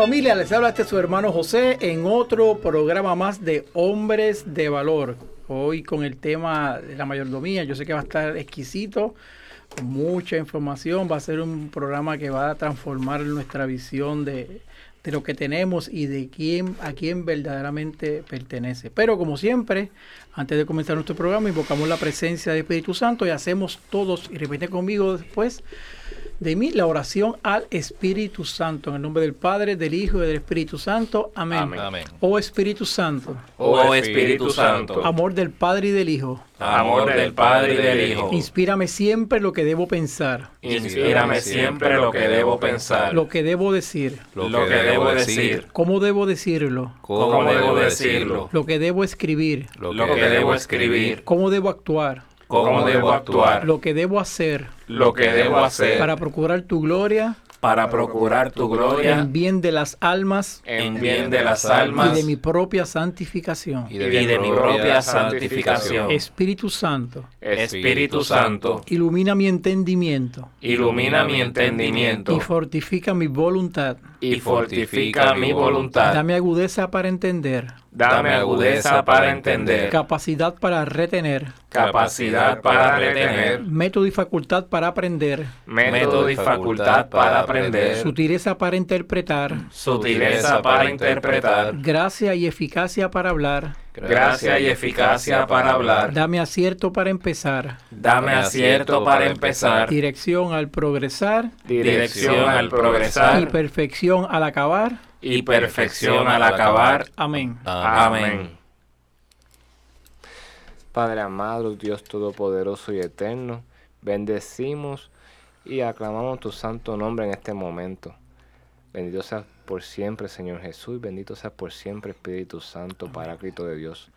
familia, les habla este su hermano José en otro programa más de Hombres de Valor. Hoy con el tema de la mayordomía, yo sé que va a estar exquisito, mucha información, va a ser un programa que va a transformar nuestra visión de, de lo que tenemos y de quién a quién verdaderamente pertenece. Pero como siempre, antes de comenzar nuestro programa, invocamos la presencia del Espíritu Santo y hacemos todos, y repite conmigo después, de mí la oración al Espíritu Santo. En el nombre del Padre, del Hijo y del Espíritu Santo. Amén. Amén. Amén. Oh Espíritu Santo, Oh Espíritu Santo, amor del Padre y del Hijo, amor del Padre y del Hijo, inspírame siempre lo que debo pensar, inspírame siempre lo que debo pensar, lo que debo decir, lo que debo decir, cómo debo decirlo, cómo debo decirlo, lo que debo escribir, lo que debo escribir, cómo debo actuar, cómo debo actuar, lo que debo hacer. Lo que debo hacer. Para procurar tu gloria. Para procurar tu gloria. En bien de las almas. En bien de las y almas de mi propia santificación. y de mi propia santificación. Espíritu Santo, Espíritu Santo, ilumina mi entendimiento. Ilumina mi entendimiento. Y fortifica mi voluntad. y fortifica mi voluntad. Dame agudeza para entender, Dame agudeza para entender, capacidad para retener, capacidad para retener, método y facultad para aprender, método y facultad para aprender, sutileza para interpretar, sutileza para interpretar, gracia y eficacia para hablar. gracia y eficacia para hablar. Dame acierto para empezar, Dame acierto para empezar, dirección al progresar. Dirección al y progresar. Perfección al acabar. Y perfección al acabar. Amén. Amén. Padre amado, Dios todopoderoso y eterno, bendecimos y aclamamos tu santo nombre en este momento. Bendito seas por siempre, Señor Jesús, bendito seas por siempre, Espíritu Santo, Paráclito de Dios.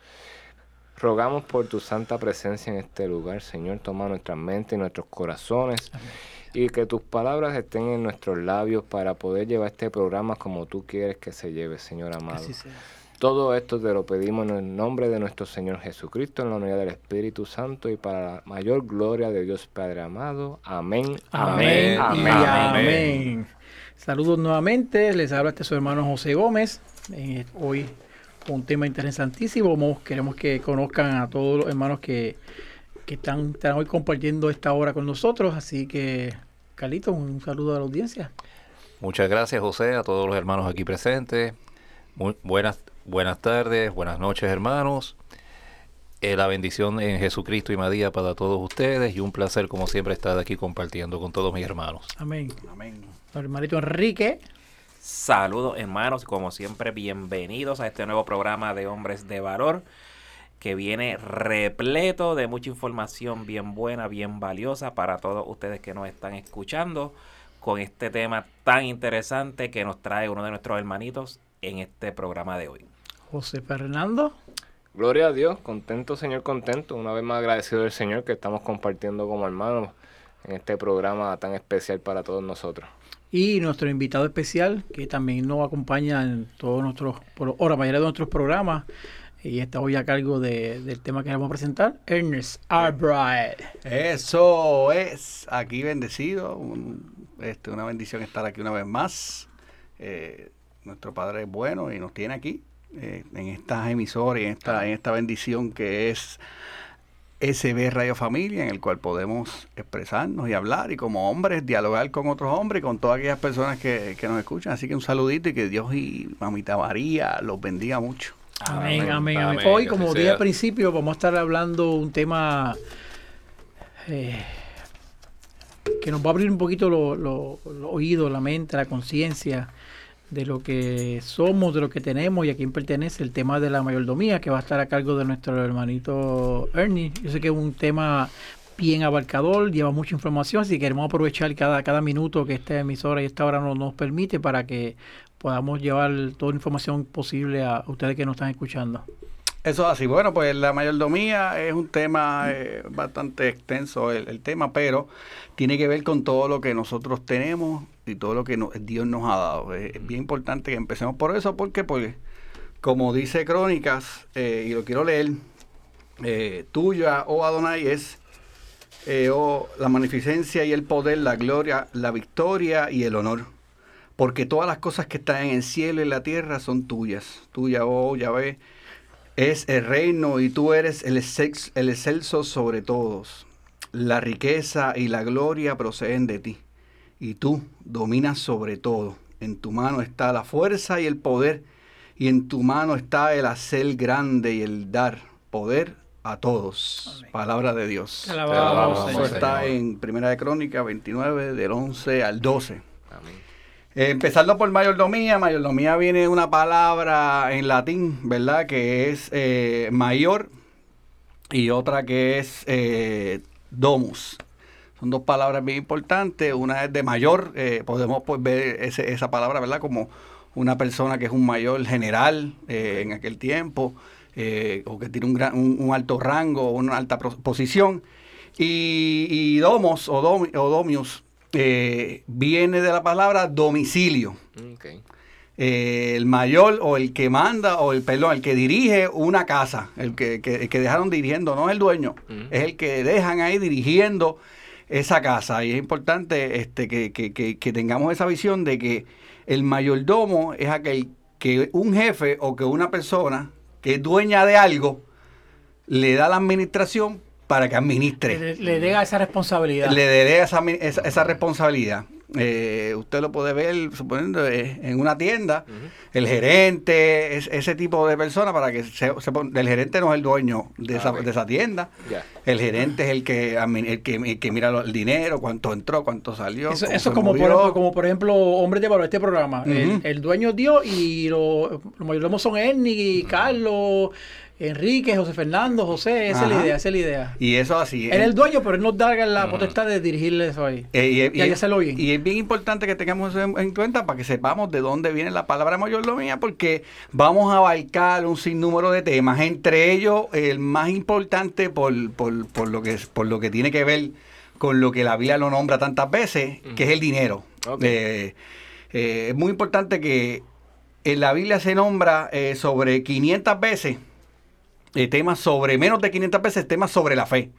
Rogamos por tu santa presencia en este lugar, Señor, toma nuestra mente y nuestros corazones y que tus palabras estén en nuestros labios para poder llevar este programa como tú quieres que se lleve, Señor amado. Así sea. Todo esto te lo pedimos en el nombre de nuestro Señor Jesucristo, en la unidad del Espíritu Santo y para la mayor gloria de Dios Padre amado. Amén. Amén. Amén. y Amén. amén. Saludos nuevamente. Les habla este su hermano José Gómez. Eh, hoy con un tema interesantísimo. Queremos que conozcan a todos los hermanos que, que están, están hoy compartiendo esta hora con nosotros. Así que, Carlito, un saludo a la audiencia. Muchas gracias, José, a todos los hermanos aquí presentes. Muy buenas, buenas tardes, buenas noches, hermanos. Eh, la bendición en Jesucristo y María para todos ustedes y un placer, como siempre, estar aquí compartiendo con todos mis hermanos. Amén. Amén. Hermanito Enrique. Saludos hermanos, como siempre bienvenidos a este nuevo programa de Hombres de Valor que viene repleto de mucha información bien buena, bien valiosa para todos ustedes que nos están escuchando con este tema tan interesante que nos trae uno de nuestros hermanitos en este programa de hoy. José Fernando. Gloria a Dios, contento, Señor, contento. Una vez más agradecido del Señor que estamos compartiendo como hermanos en este programa tan especial para todos nosotros. Y nuestro invitado especial, que también nos acompaña en todos nuestros, por, o la mayoría de nuestros programas, y está hoy a cargo de- del tema que vamos a presentar, Ernest Albright. Eso es, aquí bendecido, este, una bendición estar aquí una vez más. Eh, nuestro Padre es bueno y nos tiene aquí eh, en estas emisoras en esta, en esta bendición que es SB Radio Familia, en el cual podemos expresarnos y hablar y como hombres dialogar con otros hombres y con todas aquellas personas que, que nos escuchan. Así que un saludito y que Dios y Mamita María los bendiga mucho. Amén, amén, amén. Amén, Hoy, como dije al principio, vamos a estar hablando un tema eh, que nos va a abrir un poquito los lo, los oídos, la mente, la conciencia de lo que somos, de lo que tenemos y a quién pertenece. El tema de la mayordomía, que va a estar a cargo de nuestro hermanito Ernie. Yo sé que es un tema bien abarcador, lleva mucha información, así que queremos aprovechar cada, cada minuto que esta emisora y esta hora nos, nos permite para que podamos llevar toda la información posible a ustedes que nos están escuchando. Eso es así. Bueno, pues la mayordomía es un tema eh, bastante extenso el, tema, pero tiene que ver con todo lo que nosotros tenemos y todo lo que Dios nos ha dado. Es bien importante que empecemos por eso, porque pues, como dice Crónicas, eh, y lo quiero leer, eh, tuya, oh Adonai, es oh, la magnificencia y el poder, la gloria, la victoria y el honor. Porque todas las cosas que están en el cielo y en la tierra son tuyas. Tuya, oh Yahvé, es el reino y tú eres el, excex- el excelso sobre todos. La riqueza y la gloria proceden de ti. Y tú dominas sobre todo. En tu mano está la fuerza y el poder. Y en tu mano está el hacer grande y el dar poder a todos. Amén. Palabra de Dios. Alabamos, Eso está en Primera de Crónica 29, del 11 al 12. Eh, empezando por mayordomía, mayordomía viene de una palabra en latín, ¿verdad? Que es eh, mayor y otra que es eh, domus. Son dos palabras bien importantes. Una es de mayor, podemos pues, ver ese- esa palabra, ¿verdad? Como una persona que es un mayor general en aquel tiempo, o que tiene un, gran- alto rango, una alta posición. Y, y domos o, domi- o domius eh, viene de la palabra domicilio. Eh, el mayor o el que manda o el perdón, el que dirige una casa, el que, que- el que dejaron dirigiendo, no es el dueño, Ujú. es el que dejan ahí dirigiendo esa casa. Y es importante este, que, que- que- que tengamos esa visión de que el mayordomo es aquel que un jefe o que una persona que es dueña de algo le da la administración para que administre Le, le delega esa responsabilidad. le delega esa, esa, esa responsabilidad. Eh, usted lo puede ver, suponiendo, eh, en una tienda, el gerente, es- ese tipo de persona, para que se, se pon- el gerente no es el dueño de, esa, Ah, ok. de esa tienda. El gerente es el que, el que, el que mira lo- el dinero, cuánto entró, cuánto salió. Eso, es como por, ejemplo, como por ejemplo Hombres de Valor, este programa. el, dueño dio y lo- los mayordomos son Ernie, Carlos, Enrique, José Fernando, José. Esa es la idea, esa es la idea. Y eso así. Él es el dueño, pero él nos da la potestad de dirigirle eso ahí. Eh, y, y- ya se lo oyen. y es bien importante que tengamos eso en, en cuenta para que sepamos de dónde viene la palabra mayordomía, porque vamos a abarcar un sinnúmero de temas, entre ellos el más importante por, por, por lo, que, por lo que tiene que ver con lo que la Biblia lo nombra tantas veces, que es el dinero. Eh, eh, es muy importante que en la Biblia se nombra eh, sobre 500 veces eh, temas sobre, menos de 500 veces temas sobre la fe.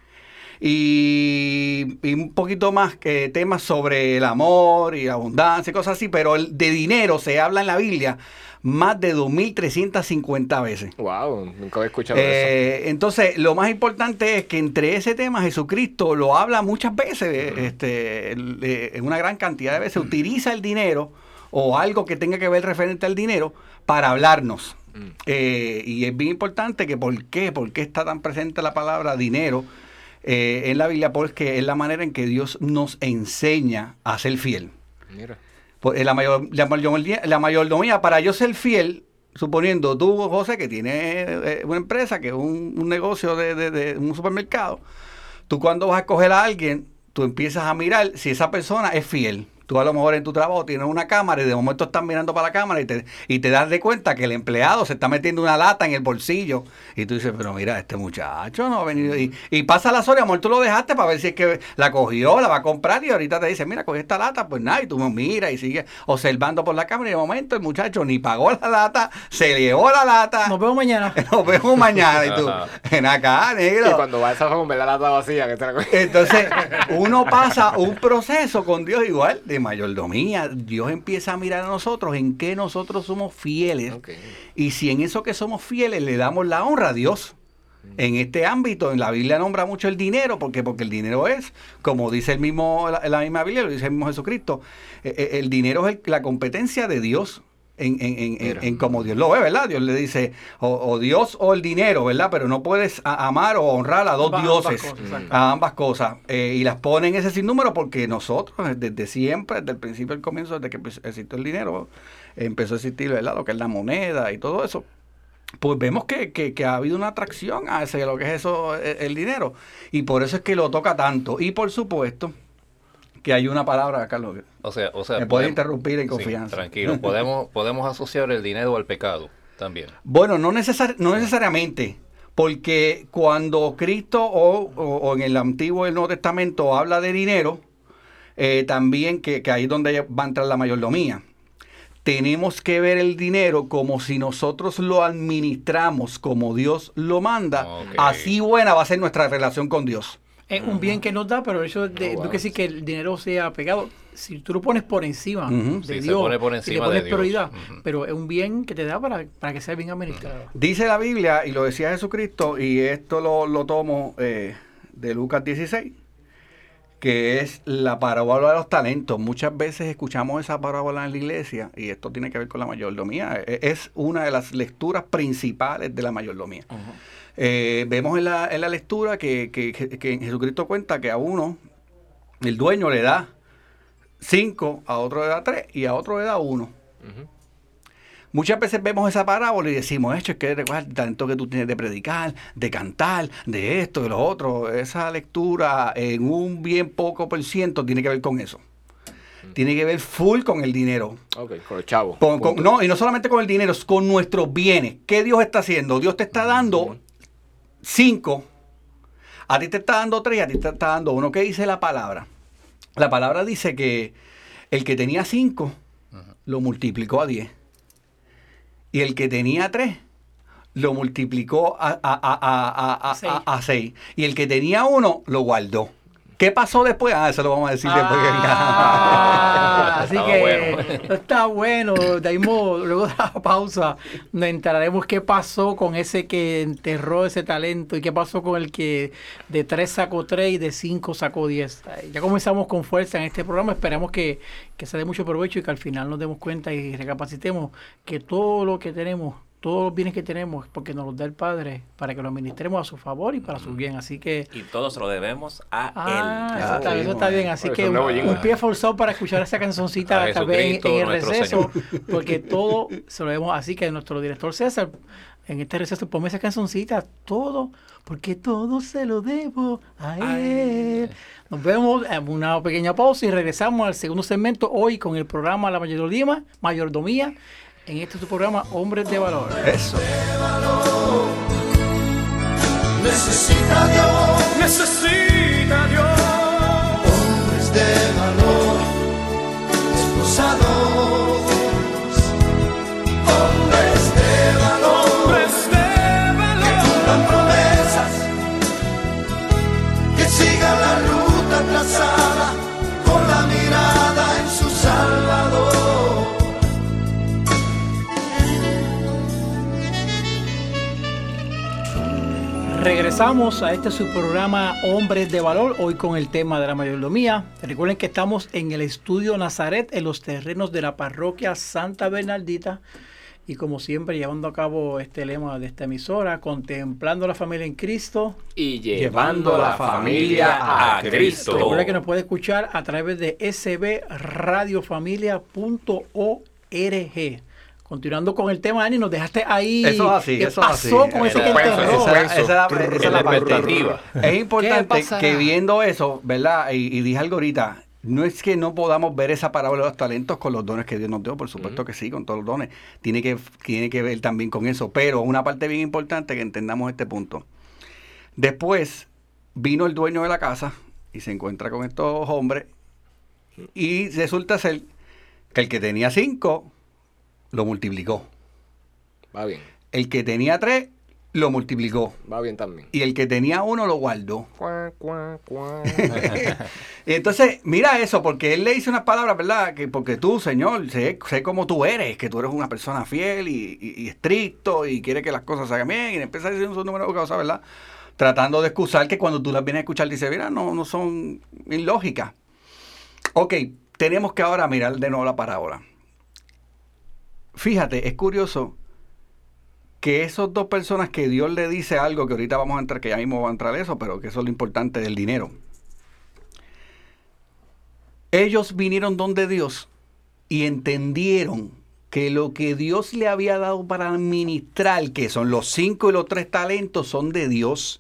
Y, y un poquito más que temas sobre el amor y la abundancia y cosas así, pero el de dinero se habla en la Biblia más de 2.350 veces. Wow, nunca había escuchado eso. Eh, entonces, lo más importante es que entre ese tema Jesucristo lo habla muchas veces, este, el- eh, en una gran cantidad de veces, utiliza el dinero o algo que tenga que ver referente al dinero para hablarnos. Mm. Eh, y es bien importante que por qué, por qué está tan presente la palabra dinero eh, en la Biblia, porque es la manera en que Dios nos enseña a ser fiel. Mira. Pues, la, mayor, la, mayordomía, la mayordomía, para yo ser fiel, suponiendo tú, José, que tienes eh, una empresa, que es un, un negocio de, de- de un supermercado, tú cuando vas a escoger a alguien, tú empiezas a mirar si esa persona es fiel. Tú a lo mejor en tu trabajo tienes una cámara y de momento estás mirando para la cámara y te, y te das de cuenta que el empleado se está metiendo una lata en el bolsillo. Y tú dices, pero mira, este muchacho no ha venido. Y, y pasa la horas, amor, tú lo dejaste para ver si es que la cogió, la va a comprar y ahorita te dice, mira, cogí esta lata, pues nada, y tú miras y sigues observando por la cámara y de momento el muchacho ni pagó la lata, se llevó la lata. Nos vemos mañana. Nos vemos mañana y tú, ven acá, negro. Y cuando va a esa con ver la lata vacía, que te la Entonces, uno pasa un proceso con Dios igual de mayordomía. Dios empieza a mirar a nosotros en qué nosotros somos fieles. Y si en eso que somos fieles le damos la honra a Dios. En este ámbito, en la Biblia nombra mucho el dinero, porque porque el dinero es, como dice el mismo la, la misma Biblia, lo dice el mismo Jesucristo, eh, eh, el dinero es el- la competencia de Dios en, en, en, en- como Dios lo ve, ¿verdad? Dios le dice, o, o Dios o el dinero, ¿verdad? Pero no puedes a- amar o honrar a dos Ambas- ambas dioses, cosas, a ambas cosas. Eh, y las pone en ese sinnúmero porque nosotros, desde siempre, desde el principio del comienzo, desde que existió el dinero, empezó a existir, ¿verdad? Lo que es la moneda y todo eso. pues vemos que, que- que ha habido una atracción a ese, lo que es eso, e- el, dinero. Y por eso es que lo toca tanto. Y por supuesto que hay una palabra, Carlos. O sea, o sea, Me podemos- interrumpir en Sí, confianza. tranquilo, podemos, podemos asociar el dinero al pecado también. Bueno, no, necesar- no necesariamente, porque cuando Cristo o, o- o en el Antiguo y el Nuevo Testamento habla de dinero, eh, también que, que ahí es donde va a entrar la mayordomía. Tenemos que ver el dinero como si nosotros lo administramos como Dios lo manda, así buena va a ser nuestra relación con Dios. Es un bien que nos da, pero eso de, Oh, no wow. quiere decir que el dinero sea pegado. Si tú lo pones por encima de Sí, Dios, pone por y le pones de prioridad, pero es un bien que te da para, para que sea bien administrado. Dice la Biblia, y lo decía Jesucristo, y esto lo, lo tomo eh, de Lucas 16, que es la parábola de los talentos. Muchas veces escuchamos esa parábola en la iglesia, y esto tiene que ver con la mayordomía. E- Es una de las lecturas principales de la mayordomía. Eh, vemos en la, en la lectura que, que- que- Jesucristo cuenta que a uno, el dueño le da cinco, a otro le da tres, y a otro le da uno. Muchas veces vemos esa parábola y decimos, hecho es que recuerda el talento que tú tienes de predicar, de cantar, de esto, de lo otro. Esa lectura en un bien poco por ciento tiene que ver con eso. Tiene que ver full con el dinero. Ok, con el chavo. Con- con- Punto. no, y no solamente con el dinero, es con nuestros bienes. ¿Qué Dios está haciendo? Dios te está dando cinco, a ti te está dando tres, a ti te está dando uno. ¿Qué dice la palabra? La palabra dice que el que tenía cinco lo multiplicó a diez. Y el que tenía tres lo multiplicó a, a- a- a- a- a- Seis. a- a seis. Y el que tenía uno lo guardó. ¿Qué pasó después? Ah, eso lo vamos a decir después que Ah, así que bueno. está bueno. De ahí mo- luego de la pausa nos enteraremos qué pasó con ese que enterró ese talento y qué pasó con el que de tres sacó tres y de cinco sacó diez. Ay, Ya comenzamos con fuerza en este programa. Esperamos que, que se dé mucho provecho y que al final nos demos cuenta y recapacitemos que todo lo que tenemos, todos los bienes que tenemos, es porque nos los da el Padre para que los administremos a su favor y para su bien. Así que Y todo se lo debemos a Ah, él. eso, está, eso está bien. Así Por que un, pie forzado para escuchar esa canzoncita A tal vez en, el receso, porque todo se lo vemos así que nuestro director César, en este receso, ponme esa canzoncita, todo, porque todo se lo debo a él. Nos vemos en una pequeña pausa y regresamos al segundo segmento hoy con el programa La Mayordomía, Mayordomía en este tu programa Hombres de Valor. Eso. Necesita Dios Necesita Dios. hombres de valor, Regresamos a este su programa Hombres de Valor, hoy con el tema de la mayordomía. Recuerden que estamos en el estudio Nazaret, en los terrenos de la parroquia Santa Bernardita. Y como siempre, llevando a cabo este lema de esta emisora, contemplando la familia en Cristo. Y llevando la familia a Cristo. Recuerda que nos puede escuchar a través de sbradiofamilia.org. Continuando con el tema, Dani, nos dejaste ahí. Eso es así, ¿Qué eso es pasó así. con ese que enterró? Esa, esa es la, esa es la expectativa. Es importante que viendo eso, ¿verdad? Y, y dije algo ahorita, no es que no podamos ver esa parábola de los talentos con los dones que Dios nos dio, por supuesto que sí, con todos los dones. Tiene que, tiene que ver también con eso. Pero una parte bien importante que entendamos este punto. Después vino el dueño de la casa y se encuentra con estos hombres y resulta ser que el que tenía cinco lo multiplicó. Va bien, El que tenía tres lo multiplicó. va bien también. Y el que tenía uno lo guardó. Cuá, cuá, cuá. Y entonces, mira eso, porque él le dice unas palabras, ¿verdad? Que porque tú, Señor, sé, sé cómo tú eres, que tú eres una persona fiel y, y- y estricto y quiere que las cosas se hagan bien. Y empieza a decir un número de cosas, ¿verdad? Tratando de excusar que cuando tú las vienes a escuchar, dice, mira, no, no son ilógicas. Ok, tenemos que ahora mirar de nuevo la parábola. Fíjate, es curioso que esas dos personas que Dios le dice algo, que ahorita vamos a entrar, que ya mismo va a entrar eso, pero que eso es lo importante del dinero. Ellos vinieron donde Dios y entendieron que lo que Dios le había dado para administrar, que son los cinco y los tres talentos, son de Dios.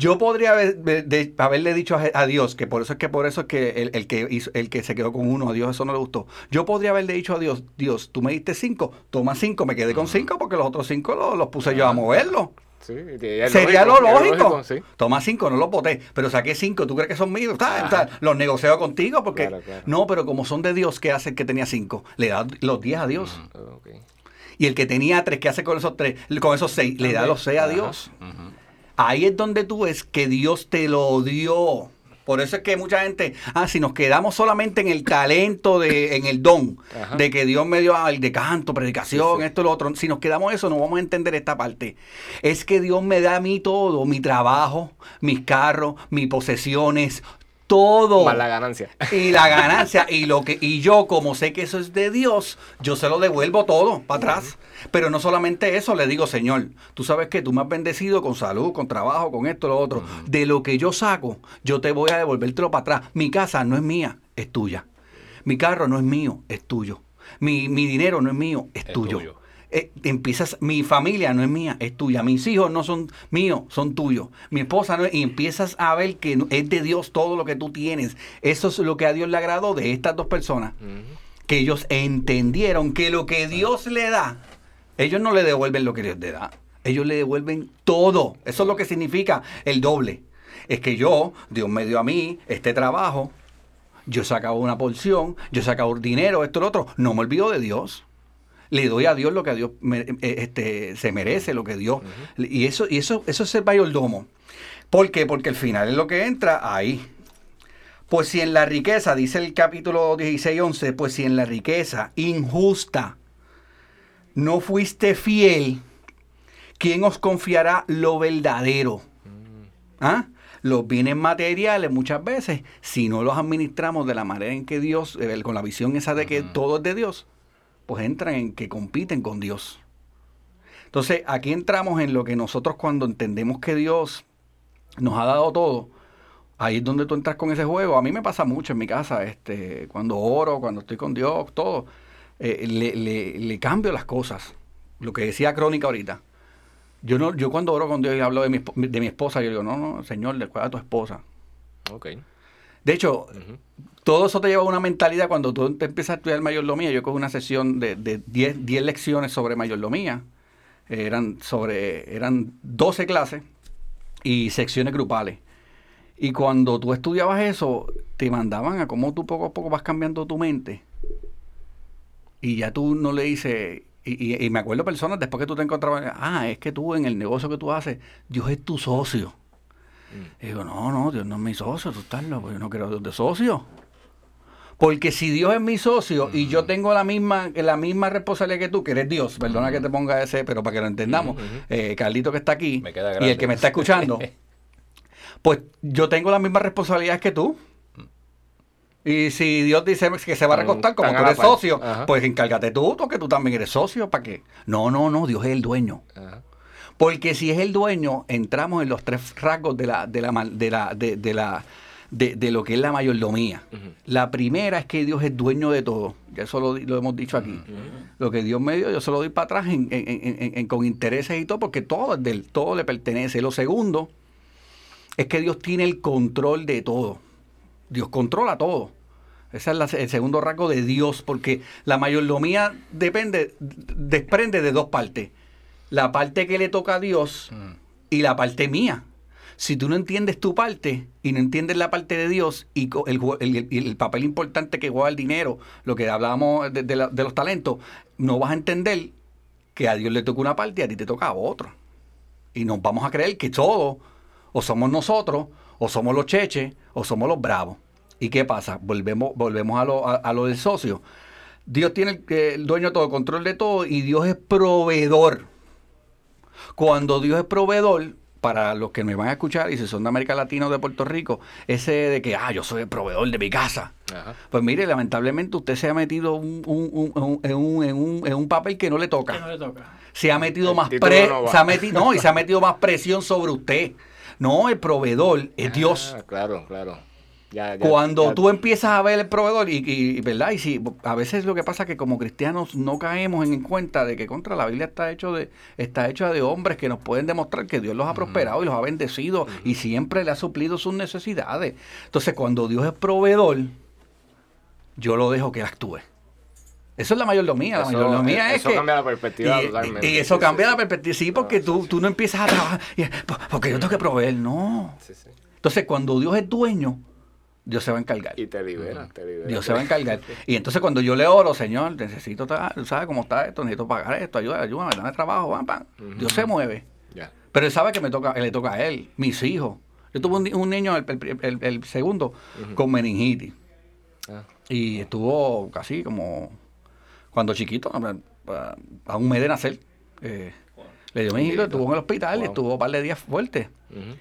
Yo podría haber, de- de- haberle dicho a, a Dios, que por eso es que por eso es que el, el que hizo- el que se quedó con uno, a Dios eso no le gustó. Yo podría haberle dicho a Dios, Dios, tú me diste cinco, toma cinco, me quedé con cinco porque los otros cinco los, los puse yo a moverlos. Sí, y es Sería lo lógico. sí. Toma cinco, no los boté, pero saqué cinco. ¿Tú crees que son míos? Ta, ta, los negocio contigo porque Claro, claro. no, pero como son de Dios, ¿qué hace el que tenía cinco? Le da los diez a Dios. Ok. Y el que tenía tres, ¿qué hace con esos tres? Con esos seis, le da los seis a Dios. Ahí es donde tú ves que Dios te lo dio. Por eso es que mucha gente, ah, si nos quedamos solamente en el talento, de, en el don, Ajá. de que Dios me dio al de canto, predicación, Sí, sí. esto, lo otro, si nos quedamos eso, no vamos a entender esta parte. Es que Dios me da a mí todo, mi trabajo, mis carros, mis posesiones, todo. Más la ganancia. Y la ganancia, y lo que, y yo, como sé que eso es de Dios, yo se lo devuelvo todo para atrás. Pero no solamente eso, le digo, Señor, tú sabes que tú me has bendecido con salud, con trabajo, con esto, lo otro. De lo que yo saco, yo te voy a devolvértelo para atrás. Mi casa no es mía, es tuya. Mi carro no es mío, es tuyo. Mi, mi dinero no es mío, es, Es tuyo. tuyo. Eh, empiezas, mi familia no es mía, es tuya. Mis hijos no son míos, son tuyos. Mi esposa no es, y empiezas a ver que es de Dios todo lo que tú tienes. Eso es lo que a Dios le agradó de estas dos personas. Que ellos entendieron que lo que Dios le da, ellos no le devuelven lo que Dios le da. Ellos le devuelven todo. Eso es lo que significa el doble. Es que yo, Dios me dio a mí este trabajo, yo sacaba una porción, yo sacaba dinero, esto, lo otro. No me olvido de Dios. Le doy a Dios lo que a Dios me- eh, este, se merece, lo que Dios. Y eso, y eso, eso es el mayordomo. ¿Por qué? Porque al final es lo que entra ahí. Pues si en la riqueza, dice el capítulo 16, 11, pues si en la riqueza injusta no fuiste fiel, ¿quién os confiará lo verdadero? ¿Ah? Los bienes materiales muchas veces, si no los administramos de la manera en que Dios, eh, con la visión esa de que todo es de Dios, pues entran en que compiten con Dios. Entonces, aquí entramos en lo que nosotros cuando entendemos que Dios nos ha dado todo, ahí es donde tú entras con ese juego. A mí me pasa mucho en mi casa, este, cuando oro, cuando estoy con Dios, todo, eh, le, le- le cambio las cosas. Lo que decía Crónica ahorita. Yo no, yo cuando oro con Dios y hablo de mi, de mi esposa, yo digo, no, no, Señor, recuerda a tu esposa. Ok. De hecho, todo eso te lleva a una mentalidad cuando tú te empiezas a estudiar mayordomía. Yo cojo una sesión de de 10 10 lecciones sobre mayordomía. Eh, eran, sobre, eran 12 clases y secciones grupales. Y cuando tú estudiabas eso, te mandaban a cómo tú poco a poco vas cambiando tu mente. Y ya tú no le dices... Y, y- y me acuerdo personas después que tú te encontrabas, ah, es que tú en el negocio que tú haces, Dios es tu socio. Y digo, no, no, Dios no es mi socio, tú estás loco, yo no quiero Dios de socio. Porque si Dios es mi socio y yo tengo la misma, la misma responsabilidad que tú, que eres Dios, perdona que te ponga ese, pero para que lo entendamos, eh, Carlito que está aquí Me queda y el que me está escuchando, pues yo tengo las mismas responsabilidades que tú. Y si Dios dice que se va a recostar como tú eres socio, Ajá. pues encárgate tú, porque tú también eres socio, ¿para qué? No, no, no, Dios es el dueño. Ajá. Porque si es el dueño, entramos en los tres rasgos de la, de la, de la, de, de la, de, de lo que es la mayordomía. La primera es que Dios es dueño de todo. Ya eso lo, lo hemos dicho aquí. Lo que Dios me dio, yo se lo doy para atrás en- en- en- en- en- con intereses y todo, porque todo es del, todo le pertenece. Lo segundo es que Dios tiene el control de todo. Dios controla todo. Ese es la- el segundo rasgo de Dios, porque la mayordomía depende, desprende de dos partes. La parte que le toca a Dios y la parte mía. Si tú no entiendes tu parte y no entiendes la parte de Dios y el, papel importante que juega el dinero, lo que hablábamos de, los talentos, no vas a entender que a Dios le toca una parte y a ti te toca otro. Y nos vamos a creer que todo, o somos nosotros, o somos los cheches, o somos los bravos. ¿Y qué pasa? Volvemos, volvemos a, lo, a, lo del socio. Dios tiene el, el dueño de todo, el control de todo, y Dios es proveedor. Cuando Dios es proveedor, para los que me van a escuchar, y si son de América Latina o de Puerto Rico, ese de que, ah, yo soy el proveedor de mi casa. Ajá. Pues mire, lamentablemente usted se ha metido un- un- un- un- en, un, en un- en un papel que no le toca Que no le toca. se ha metido El más pre- no va. se ha metido no y se ha metido más presión sobre usted no el proveedor es Dios Ah, claro, claro. Ya- ya- Cuando ya- tú empiezas a ver el proveedor y, y- ¿verdad? Y si a veces lo que pasa es que como cristianos no caemos en cuenta de que contra la Biblia está hecho de está hecha de hombres que nos pueden demostrar que Dios los ha prosperado y los ha bendecido y siempre le ha suplido sus necesidades. Entonces, cuando Dios es proveedor, yo lo dejo que actúe. Eso es la mayordomía. La Eso- mayordomía es eso que. cambia la perspectiva y, totalmente. y eso Sí, cambia sí, la perspectiva. Sí, porque Ah, tú, sí, tú no empiezas a trabajar. y, "Po- porque yo tengo que proveer. No. Entonces, cuando Dios es dueño, Dios se va a encargar. Y te libera, te libera. Dios se va a encargar. Y entonces cuando yo le oro, Señor, necesito, ¿sabes cómo está esto? Necesito pagar esto, ayuda, ayúdame, dame trabajo, pam, pam. Dios se mueve. Ya. Pero él sabe que me toca, le toca a él, mis hijos. Yo tuve un, ni- un niño, el, el- el- el segundo, con meningitis. Ah, Y estuvo casi como cuando chiquito, a, a- a un mes de nacer. eh, le dio meningitis, estuvo en el hospital y Wow. estuvo un par de días fuertes. ujú.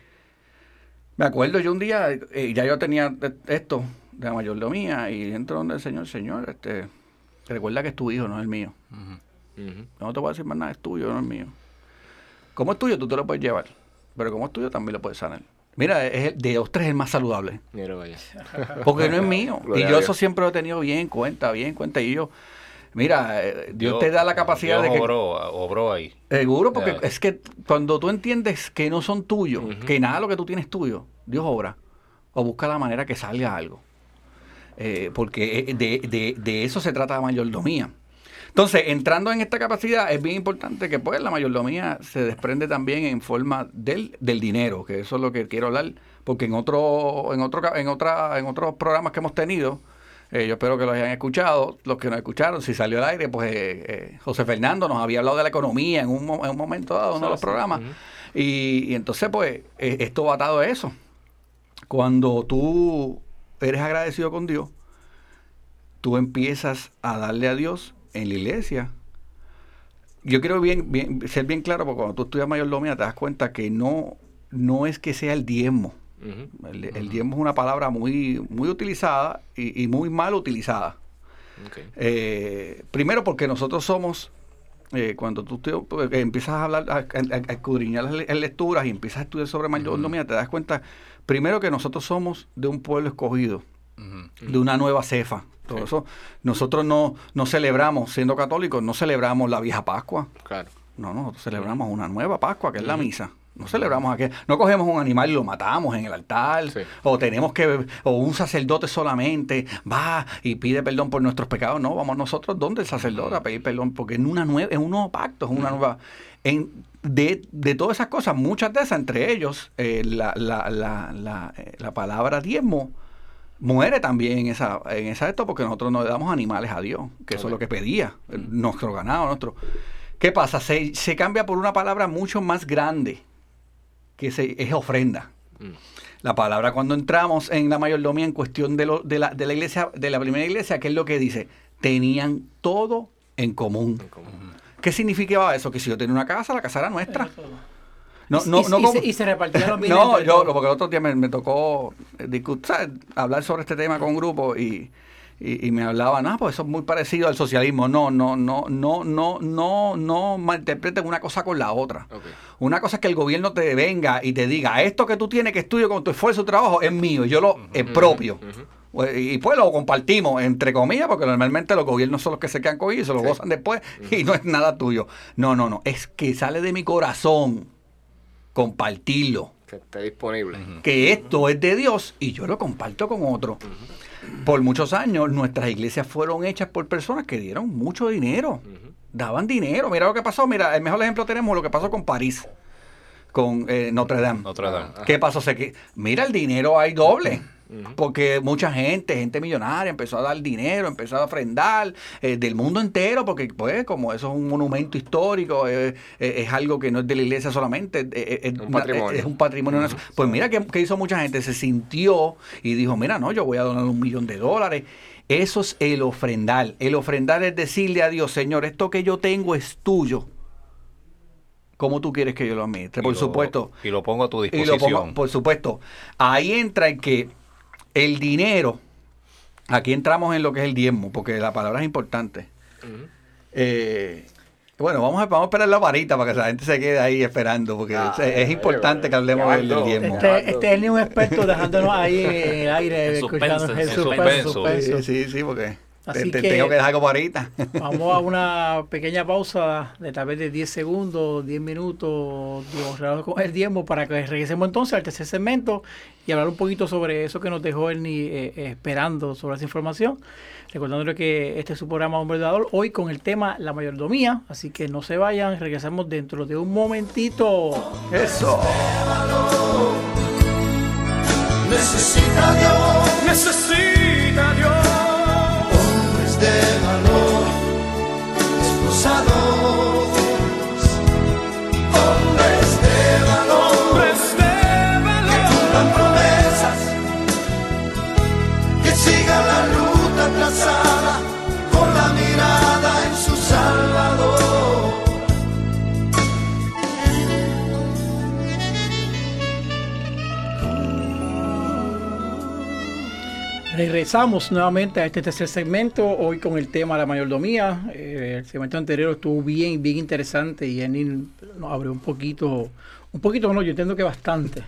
Me acuerdo yo un día, eh, ya yo tenía de- esto de la mayordomía y entro donde el Señor, Señor, este, recuerda que es tu hijo, no es el mío. No te voy a decir más nada, es tuyo, no es mío. Como es tuyo, tú te lo puedes llevar, pero como es tuyo, también lo puedes sanar. Mira, es el, de los tres es el más saludable, Mira, vaya. porque no es mío. y yo eso siempre lo he tenido bien en cuenta, bien en cuenta. Y yo, mira, eh, Dios, te da la capacidad Dios de que... Obró, obró ahí. Seguro, porque es que cuando tú entiendes que no son tuyos, que nada de lo que tú tienes es tuyo, Dios obra o busca la manera que salga algo. Eh, porque eh, de, de- de eso se trata la mayordomía. Entonces, entrando en esta capacidad, es bien importante que pues la mayordomía se desprende también en forma del, del dinero, que eso es lo que quiero hablar, porque en otro, en otro, en otra, en otros programas que hemos tenido, eh, yo espero que los hayan escuchado, los que no escucharon, si salió al aire, pues eh, eh, José Fernando nos había hablado de la economía en un, en un momento dado, uno de los programas, y, y entonces pues esto va atado a eso. Cuando tú eres agradecido con Dios, tú empiezas a darle a Dios en la iglesia. Yo quiero bien, bien, ser bien claro, porque cuando tú estudias mayordomía te das cuenta que no, no es que sea el diezmo. El, el diezmo es una palabra muy, muy utilizada y, y muy mal utilizada. Eh, primero porque nosotros somos, eh, cuando tú te- pues, eh, empiezas a hablar, a, a- a escudriñar las, le- las lecturas y empiezas a estudiar sobre mayordomía, te das cuenta, primero que nosotros somos de un pueblo escogido, de una nueva cefa. Todo eso, nosotros no, no celebramos, siendo católicos, no celebramos la vieja Pascua. Claro. No, no, nosotros celebramos una nueva Pascua, que es la misa. No celebramos aquí. No cogemos un animal y lo matamos en el altar. Sí. O tenemos que. O un sacerdote solamente va y pide perdón por nuestros pecados. No, vamos nosotros donde el sacerdote a pedir perdón. Porque es, una nueva, es un nuevo pacto, es una nueva. En, de, de todas esas cosas, muchas de esas, entre ellos, eh, la, la, la, la, eh, la palabra diezmo muere también en esa, en esa esto porque nosotros no le damos animales a Dios, que eso es lo que pedía, nuestro ganado, nuestro. ¿Qué pasa? Se, se cambia por una palabra mucho más grande, que se, es ofrenda. Mm. La palabra cuando entramos en la mayordomía en cuestión de, lo, de, la, de la iglesia, de la primera iglesia, ¿qué es lo que dice? Tenían todo en común. ¿Qué significaba eso? Que si yo tenía una casa, la casa era nuestra. No, y, no, y- no y como- se, y se repartían los bienes no, yo, porque el otro día me, me tocó eh, discut- ¿sabes? hablar sobre este tema con un grupo y, y, y me hablaban, ah, pues eso es muy parecido al socialismo. No, no, no, no, no, no, no malinterpreten una cosa con la otra. Una cosa es que el gobierno te venga y te diga, esto que tú tienes que estudiar con tu esfuerzo y trabajo es mío, y yo lo es propio. Pues, Y pues lo compartimos, entre comillas, porque normalmente los gobiernos son los que se quedan con ellos y se lo gozan después y no es nada tuyo. No, no, no, es que sale de mi corazón compartirlo Que esté disponible. que esto es de Dios y yo lo comparto con otro. Por muchos años nuestras iglesias fueron hechas por personas que dieron mucho dinero, daban dinero. Mira lo que pasó, mira, el mejor ejemplo tenemos lo que pasó con París, con eh, Notre Dame. Notre Dame. ¿Qué pasó? Se que, mira, el dinero hay doble. Porque mucha gente, gente millonaria, empezó a dar dinero, empezó a ofrendar eh, del mundo entero, porque pues como eso es un monumento histórico, eh, eh, es algo que no es de la iglesia solamente, es, Un una- patrimonio. es un patrimonio. nacional. Pues mira que, que hizo mucha gente, se sintió y dijo, mira, no, yo voy a donar un millón de dólares. Eso es el ofrendar. El ofrendar es decirle a Dios, Señor, esto que yo tengo es tuyo. ¿Cómo tú quieres que yo lo administre? Y Por lo- supuesto. Y lo pongo a tu Y disposición. lo pongo, por supuesto. Ahí entra en que el dinero, aquí entramos en lo que es el diezmo, porque la palabra es importante. Eh, Bueno, vamos a, vamos a esperar la varita para que la gente se quede ahí esperando, porque Ah, es, es ya, importante ya, que hablemos del, del diezmo. Este, este es ni un experto dejándonos ahí en el aire, escuchando el en suspenso, suspenso. suspenso. Sí, sí, sí, porque Así te que- tengo que dejar como varita. Vamos a una pequeña pausa de tal vez de 10 segundos, 10 minutos, digo, con el diezmo, para que regresemos entonces al tercer segmento y hablar un poquito sobre eso que nos dejó Ernie eh, eh, esperando sobre esa información. Recordándole que este es su programa Hombre Dador, hoy con el tema La mayordomía, así que no se vayan, regresamos dentro de un momentito. Eso. Necesita Dios Necesita valor, esposados, Regresamos nuevamente a este tercer segmento, hoy con el tema de la mayordomía. Eh, el segmento anterior estuvo bien, bien interesante y Ernie nos abrió un poquito, un poquito no, yo entiendo que bastante,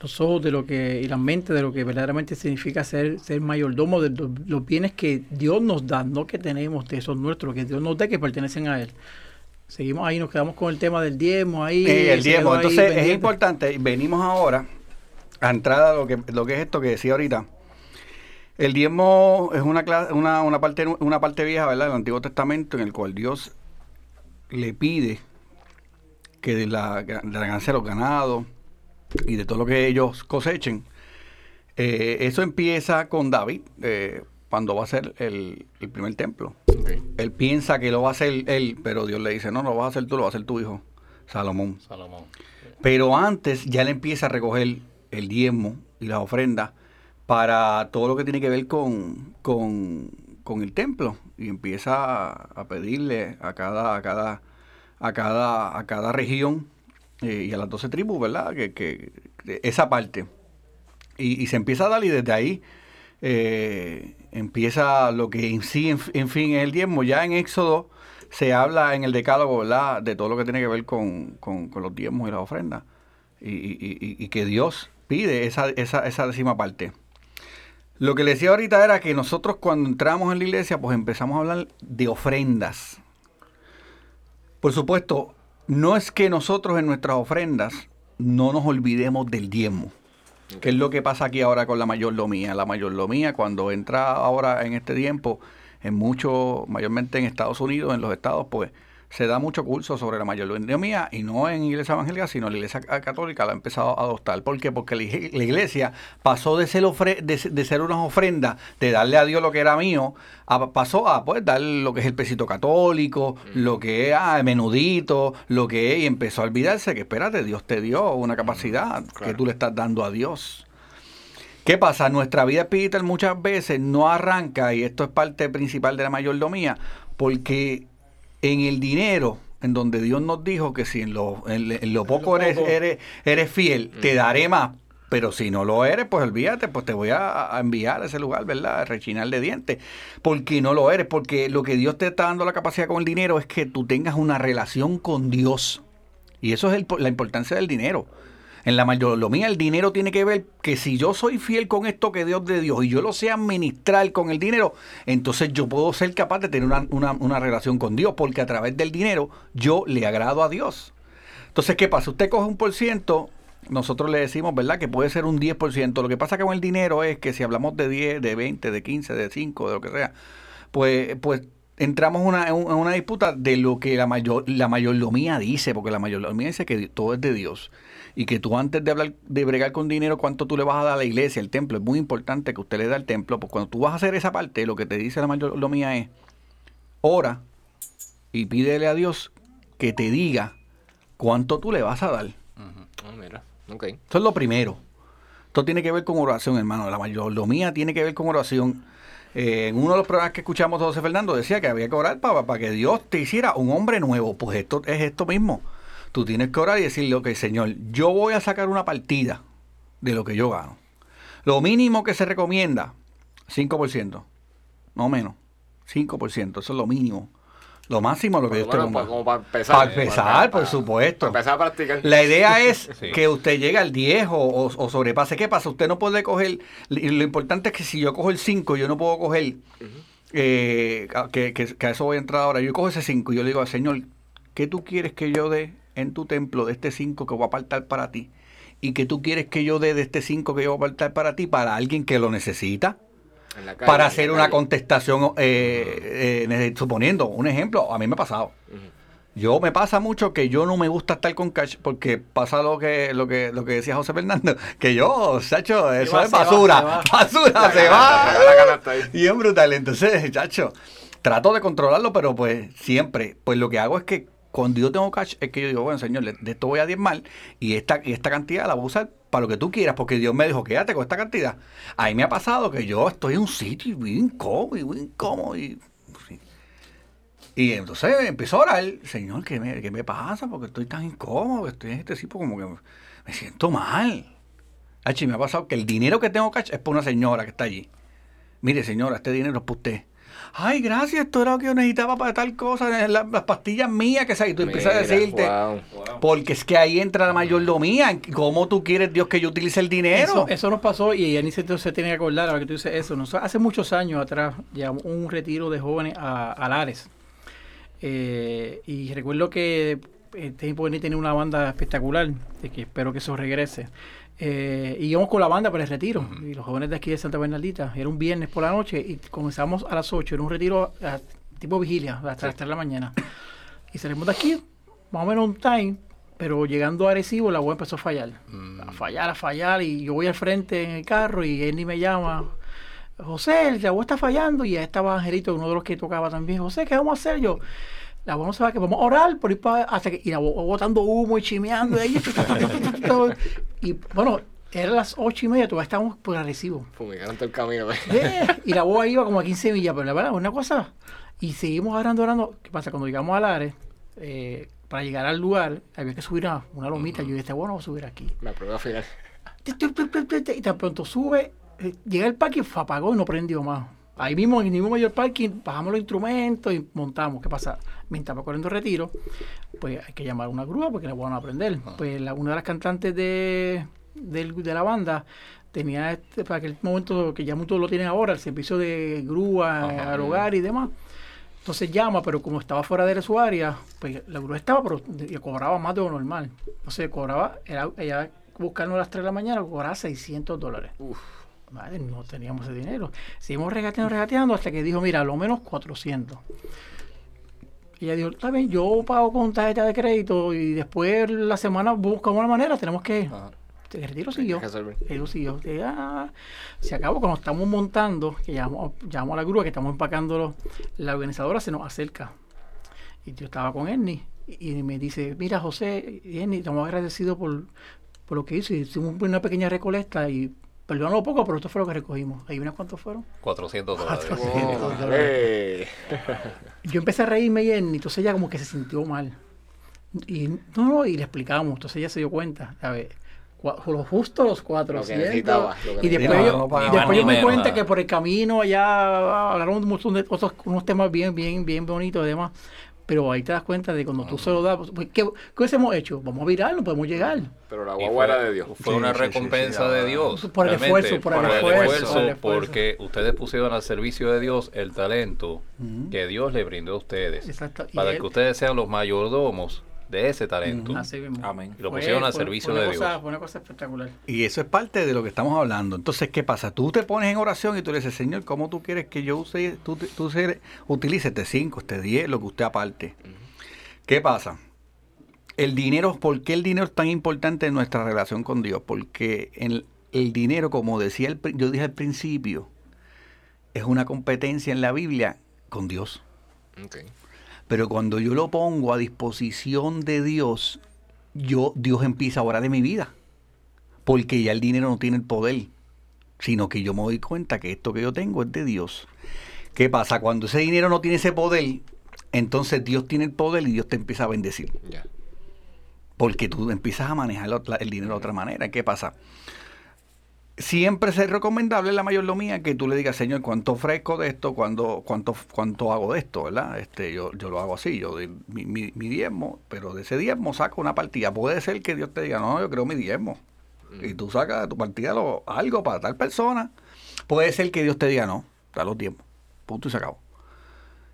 los ojos de lo que, y la mente de lo que verdaderamente significa ser, ser mayordomo de los, los bienes que Dios nos da, no que tenemos, de esos nuestros, que Dios nos da, que pertenecen a Él. Seguimos ahí, nos quedamos con el tema del diezmo ahí. Eh, el diezmo. ahí Entonces es importante. Venimos ahora a entrada a lo que, lo que es esto que decía ahorita. El diezmo es una, cla- una, una, parte, una parte vieja, ¿verdad? Del Antiguo Testamento en el cual Dios le pide que de la, de la ganancia de los ganados y de todo lo que ellos cosechen, eh, eso empieza con David, eh, cuando va a ser el, el primer templo. Él piensa que lo va a hacer él, pero Dios le dice, no, no lo vas a hacer tú, lo va a hacer tu hijo, Salomón. Salomón. Pero antes ya le empieza a recoger el diezmo y las ofrendas para todo lo que tiene que ver con, con, con el templo. Y empieza a, pedirle a cada, a cada, a cada, a cada región eh, y a las doce tribus, ¿verdad? Que, que esa parte. Y, y se empieza a dar y desde ahí eh, empieza lo que en sí, en, en fin, es el diezmo. Ya en Éxodo se habla en el decálogo, ¿verdad? De todo lo que tiene que ver con, con- con los diezmos y las ofrendas. Y- y- y que Dios pide esa, esa, esa décima parte. Lo que le decía ahorita era que nosotros cuando entramos en la iglesia, pues empezamos a hablar de ofrendas. Por supuesto, no es que nosotros en nuestras ofrendas no nos olvidemos del diezmo. ¿Qué es lo que pasa aquí ahora con la mayordomía? La mayordomía, cuando entra ahora en este tiempo, en mucho, mayormente en Estados Unidos, en los estados, pues se da mucho curso sobre la mayordomía y no en iglesia evangélica, sino en la iglesia católica la ha empezado a adoptar. ¿Por qué? Porque la iglesia pasó de ser, ofre- de, se- de ser unas ofrendas, de darle a Dios lo que era mío, a- pasó a pues dar lo que es el pesito católico, lo que es ah, menudito, lo que es, y empezó a olvidarse que espérate, Dios te dio una capacidad que tú le estás dando a Dios. ¿Qué pasa? Nuestra vida espiritual muchas veces no arranca, y esto es parte principal de la mayordomía, porque en el dinero, en donde Dios nos dijo que si en lo, en, en lo poco, eres, eres, eres fiel, te daré más. Pero si no lo eres, pues olvídate, pues te voy a, a enviar a ese lugar, ¿verdad? A rechinar de dientes. Porque no lo eres, porque lo que Dios te está dando la capacidad con el dinero es que tú tengas una relación con Dios. Y eso es el- la importancia del dinero. En la mayordomía el dinero tiene que ver que si yo soy fiel con esto que Dios de Dios y yo lo sé administrar con el dinero, entonces yo puedo ser capaz de tener una, una- una relación con Dios, porque a través del dinero yo le agrado a Dios. Entonces, ¿qué pasa? Usted coge un por ciento, nosotros le decimos, ¿verdad? Que puede ser un 10%. Lo que pasa con el dinero es que si hablamos de 10, de 20, de 15, de 5, de lo que sea, pues, pues entramos una- en una, disputa de lo que la, mayor, la mayordomía dice, porque la mayordomía dice que todo es de Dios. Y que tú antes de hablar, de bregar con dinero, cuánto tú le vas a dar a la iglesia, el templo, es muy importante que usted le dé al templo, pues cuando tú vas a hacer esa parte, lo que te dice la mayordomía es, ora y pídele a Dios que te diga cuánto tú le vas a dar. Ah, mira. Esto es lo primero. Esto tiene que ver con oración, hermano. La mayordomía tiene que ver con oración. Eh, en uno de los programas que escuchamos José Fernando decía que había que orar para, para que Dios te hiciera un hombre nuevo. Pues esto es esto mismo. Tú tienes que orar y decirle, ok, Señor, yo voy a sacar una partida de lo que yo gano. Lo mínimo que se recomienda, 5%. No menos. 5%. Eso es lo mínimo. Lo máximo lo que Dios te Bueno, ponga. pa- como para empezar. Para empezar, Para- por para- supuesto. Para empezar a practicar. La idea es Sí. que usted llegue al 10 o, o- o sobrepase. ¿Qué pasa? Usted no puede coger. y Lo importante es que si yo cojo el 5, yo no puedo coger. eh, que, que- que a eso voy a entrar ahora. Yo cojo ese 5 y yo le digo al Señor, ¿qué tú quieres que yo dé en tu templo de este 5 que voy a apartar para ti? ¿Y qué tú quieres que yo dé de este 5 que yo voy a apartar para ti para alguien que lo necesita? Calle, para hacer una contestación, eh, eh, suponiendo un ejemplo, a mí me ha pasado. Yo me pasa mucho que yo no me gusta estar con cash porque pasa lo que lo que lo que decía José Fernando, que yo, Sacho, eso va, es va, basura, se va. basura, se va. ahí. Bien brutal. Entonces, Chacho, trato de controlarlo, pero pues siempre, pues lo que hago es que cuando yo tengo cash es que yo digo, bueno, señor, de esto voy a diezmar y esta, y esta cantidad la voy a usar para lo que tú quieras, porque Dios me dijo, quédate con esta cantidad. Ahí me ha pasado que yo estoy en un sitio bien incómodo, y bien incómodo, y... Y entonces empiezo a orar, Señor, ¿qué me, qué me pasa? Porque estoy tan incómodo, estoy en este tipo como que me siento mal. Hachi, me ha pasado que el dinero que tengo cash es para una señora que está allí. Mire, señora, este dinero es para usted. Ay, gracias, esto era lo que yo necesitaba para tal cosa, las, las pastillas mías, que sé, y tú empiezas a decirte, wow. porque es que ahí entra la mayordomía, ¿cómo tú quieres, Dios, que yo utilice el dinero? Eso, eso nos pasó y Anise se tiene que acordar, ahora que tú dices eso. Hace muchos años atrás llevamos un retiro de jóvenes a, a Lares. Eh, y recuerdo que eh, Tiempo Venir tenía una banda espectacular, de que espero que eso regrese. Eh, y íbamos con la banda para el retiro. Y los jóvenes de aquí de Santa Bernardita. Era un viernes por la noche y comenzamos a las 8. Era un retiro a- tipo vigilia, hasta las 3 de la mañana. Y salimos de aquí, más o menos un time. Pero llegando a Arecibo, la agua empezó a fallar. A fallar, a fallar. Y yo voy al frente en el carro y Andy me llama. José, la agua está fallando. Y ahí estaba Angelito, uno de los que tocaba también. José, ¿qué vamos a hacer yo? La agua no se va, que vamos a orar por ir para hasta que y la botando humo y chimeando. Y, y bueno, eran las ocho y media, todavía estábamos por Arecibo. Fumigaron todo el camino. y la boa iba como a 15 millas, pero la verdad, una cosa. Y seguimos orando, orando. ¿Qué pasa? Cuando llegamos a Lares, eh, para llegar al lugar, había que subir a una lomita. Yo dije, bueno, vamos a subir aquí. La prueba final. Y tan pronto sube, eh, llega el se apagó y no prendió más. Ahí mismo, en el mismo mayor parking, bajamos los instrumentos y montamos. ¿Qué pasa? Mientras va corriendo retiro, pues hay que llamar a una grúa porque la van a prender. Pues la- una de las cantantes de, del- de la banda tenía este, para aquel momento que ya muchos lo tienen ahora, el servicio de grúa al hogar y demás. Entonces llama, pero como estaba fuera de su área, pues la grúa estaba, pero le cobraba más de lo normal. Entonces cobraba, era, ella buscando a las 3 de la mañana, cobraba 600 dólares. Madre, no teníamos ese dinero. Seguimos regateando, regateando, hasta que dijo, mira, a lo menos 400. Y ella dijo, está bien, yo pago con tarjeta de crédito y después la semana buscamos una manera, tenemos que... El retiro siguió. El retiro siguió. Y, ah, se acabó cuando estamos montando, que llamamos, llamamos a la grúa, que estamos empacando, los- la organizadora se nos acerca. Y yo estaba con Ernie y, y me dice, mira José, Ernie, estamos agradecidos por, por lo que hizo. Hicimos una pequeña recolecta y perdonó poco, pero esto fue lo que recogimos. ¿Ahí vienes cuántos fueron? 400 dólares. Oh, eh. Yo empecé a reírme y entonces ella como que se sintió mal. Y no, no, y le explicamos, entonces ella se dio cuenta, a ver, cua- lo justo los 400. necesitaba, lo que y después, yo, No pagaba y después yo me menos, cuenta que por el camino allá hablaron un montón de otros, unos temas bien, bien, bien bonitos y demás. Pero ahí te das cuenta de cuando tú se lo das, pues, ¿qué, ¿qué hemos hecho? Vamos a virarlo, podemos llegar. Pero la guagua era de Dios. Fue una Sí, sí, sí, recompensa sí, de. Dios. Por el esfuerzo, por el por el esfuerzo, esfuerzo, por el esfuerzo. porque ustedes pusieron al servicio de Dios el talento que Dios le brindó a ustedes. Exacto. Para él- que ustedes sean los mayordomos de ese talento. Así mismo. Amén. Y lo pusieron al servicio de cosa- Dios. Fue una cosa espectacular. Y eso es parte de lo que estamos hablando. Entonces, ¿qué pasa? Tú te pones en oración y tú le dices, Señor, ¿cómo tú quieres que yo use, tú, tú utilice este 5, este 10, lo que usted aparte? ¿Qué pasa? El dinero, ¿por qué el dinero es tan importante en nuestra relación con Dios? Porque el, el dinero, como decía el, yo dije al principio, es una competencia en la Biblia con Dios. Ok. Pero cuando yo lo pongo a disposición de Dios, yo, Dios empieza a orar de mi vida. Porque ya el dinero no tiene el poder, sino que yo me doy cuenta que esto que yo tengo es de Dios. ¿Qué pasa? Cuando ese dinero no tiene ese poder, entonces Dios tiene el poder y Dios te empieza a bendecir. Porque tú empiezas a manejar el dinero de otra manera. ¿Qué pasa? Siempre es recomendable en la mayordomía que tú le digas, Señor, ¿cuánto ofrezco de esto? ¿Cuánto, cuánto, cuánto hago de esto? ¿verdad? Este, yo, yo lo hago así, yo doy mi, mi, mi diezmo, pero de ese diezmo saco una partida. Puede ser que Dios te diga, no, yo creo mi diezmo. Y tú sacas de tu partida lo- algo para tal persona. Puede ser que Dios te diga, no, da los diezmos. Punto y se acabó.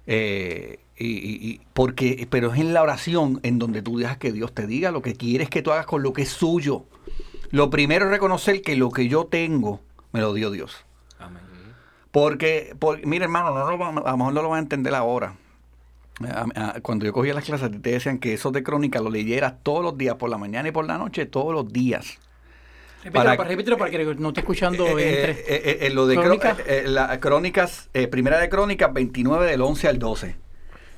Eh, y, y- y- porque, pero es en la oración en donde tú dejas que Dios te diga lo que quieres que tú hagas con lo que es suyo. Lo primero es reconocer que lo que yo tengo me lo dio Dios. Amén. Porque, por, mira hermano, no a lo mejor no lo van a entender ahora. Cuando yo cogía las clases, te decían que eso de crónica lo leyeras todos los días, por la mañana y por la noche, todos los días. Repítelo Para- para, repítelo para que no esté escuchando Eh, entre- eh, eh, eh, lo de ¿Crónica? eh, eh, la- crónicas, eh, primera de crónicas 29 del 11 al 12,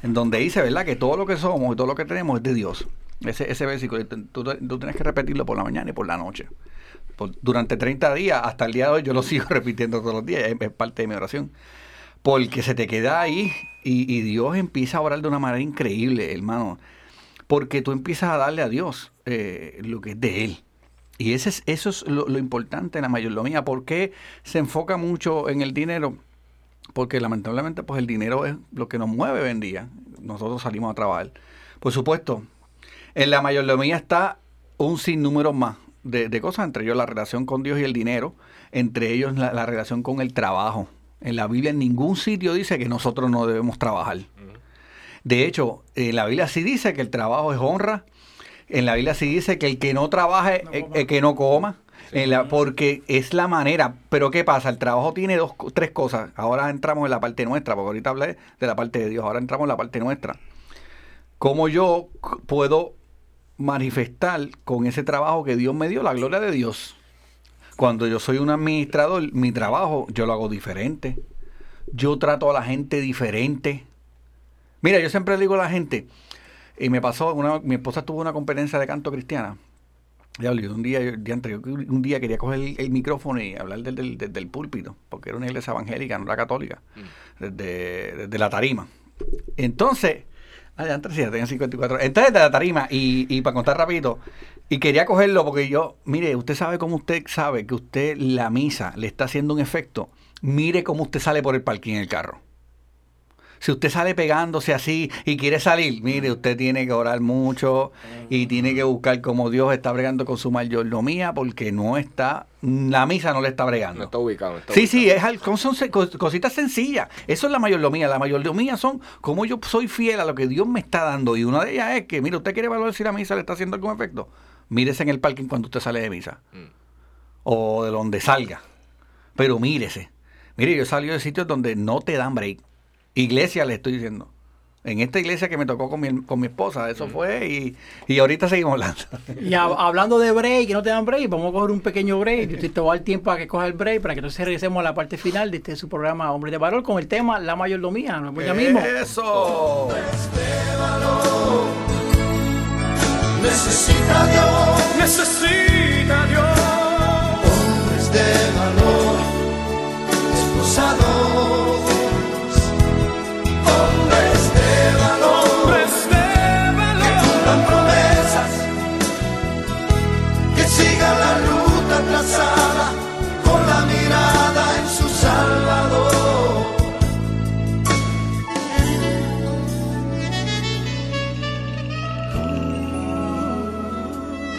en donde dice, ¿verdad? Que todo lo que somos y todo lo que tenemos es de Dios. Ese, ese versículo, tú, tú- tienes que repetirlo por la mañana y por la noche. Durante 30 días, hasta el día de hoy, yo lo sigo repitiendo todos los días, es, parte de mi oración. Porque se te queda ahí y, Dios empieza a orar de una manera increíble, hermano. Porque tú empiezas a darle a Dios eh, lo que es de Él. Y ese es, eso es lo, lo importante en la mayordomía. ¿Por qué se enfoca mucho en el dinero? Porque lamentablemente pues el dinero es lo que nos mueve hoy en día. Nosotros salimos a trabajar. Por supuesto, en la mayordomía está un sinnúmero más de, de cosas, entre ellos la relación con Dios y el dinero, entre ellos la, la relación con el trabajo. En la Biblia en ningún sitio dice que nosotros no debemos trabajar. De hecho, en la Biblia sí dice que el trabajo es honra. En la Biblia sí dice que el que no trabaje, No eh, eh, que no coma. La- porque es la manera. Pero ¿qué pasa? El trabajo tiene dos, tres cosas. Ahora entramos en la parte nuestra, porque ahorita hablé de la parte de Dios. Ahora entramos en la parte nuestra. ¿Cómo yo puedo manifestar con ese trabajo que Dios me dio la gloria de Dios? Cuando yo soy un administrador, mi trabajo yo lo hago diferente. Yo trato a la gente diferente. Mira, yo siempre le digo a la gente, y me pasó, una, mi esposa tuvo una conferencia de canto cristiana. Yo un día, yo- diantre, yo un día quería coger el, el micrófono y hablar del, del, del- del púlpito, porque era una iglesia evangélica, no era católica, desde, desde la tarima. Entonces, ya antes sí, tenía 54. Entonces, desde la tarima, y, y para contar rapidito, y quería cogerlo porque yo, mire, usted sabe cómo usted sabe que usted la misa le está haciendo un efecto. Mire cómo usted sale por el parking en el carro. Si usted sale pegándose así y quiere salir, mire, usted tiene que orar mucho y tiene que buscar cómo Dios está bregando con su mayordomía porque no está, la misa no le está bregando. No está ubicado. no está Sí, ubicado. sí, es son cositas sencillas. Eso es la mayordomía. La mayordomía son como yo soy fiel a lo que Dios me está dando. Y una de ellas es que, mire, usted quiere evaluar si la misa le está haciendo algún efecto. Mírese en el parking cuando usted sale de misa. Mm. O de donde salga. Pero mírese. Mire, yo salido de sitios donde no te dan break. Iglesia le estoy diciendo. En esta iglesia que me tocó con mi, con mi esposa, eso fue. Y, y ahorita seguimos hablando. Y hab- hablando de break, que no te dan break, vamos a coger un pequeño break. Yo te te voy a dar tiempo a que coja el break para que entonces regresemos a la parte final de este su programa Hombre de Valor con el tema La Mayordomía. Nos vemos ya mismo. Eso. Necesita Dios Necesita Dios. hombres de valor, esposados,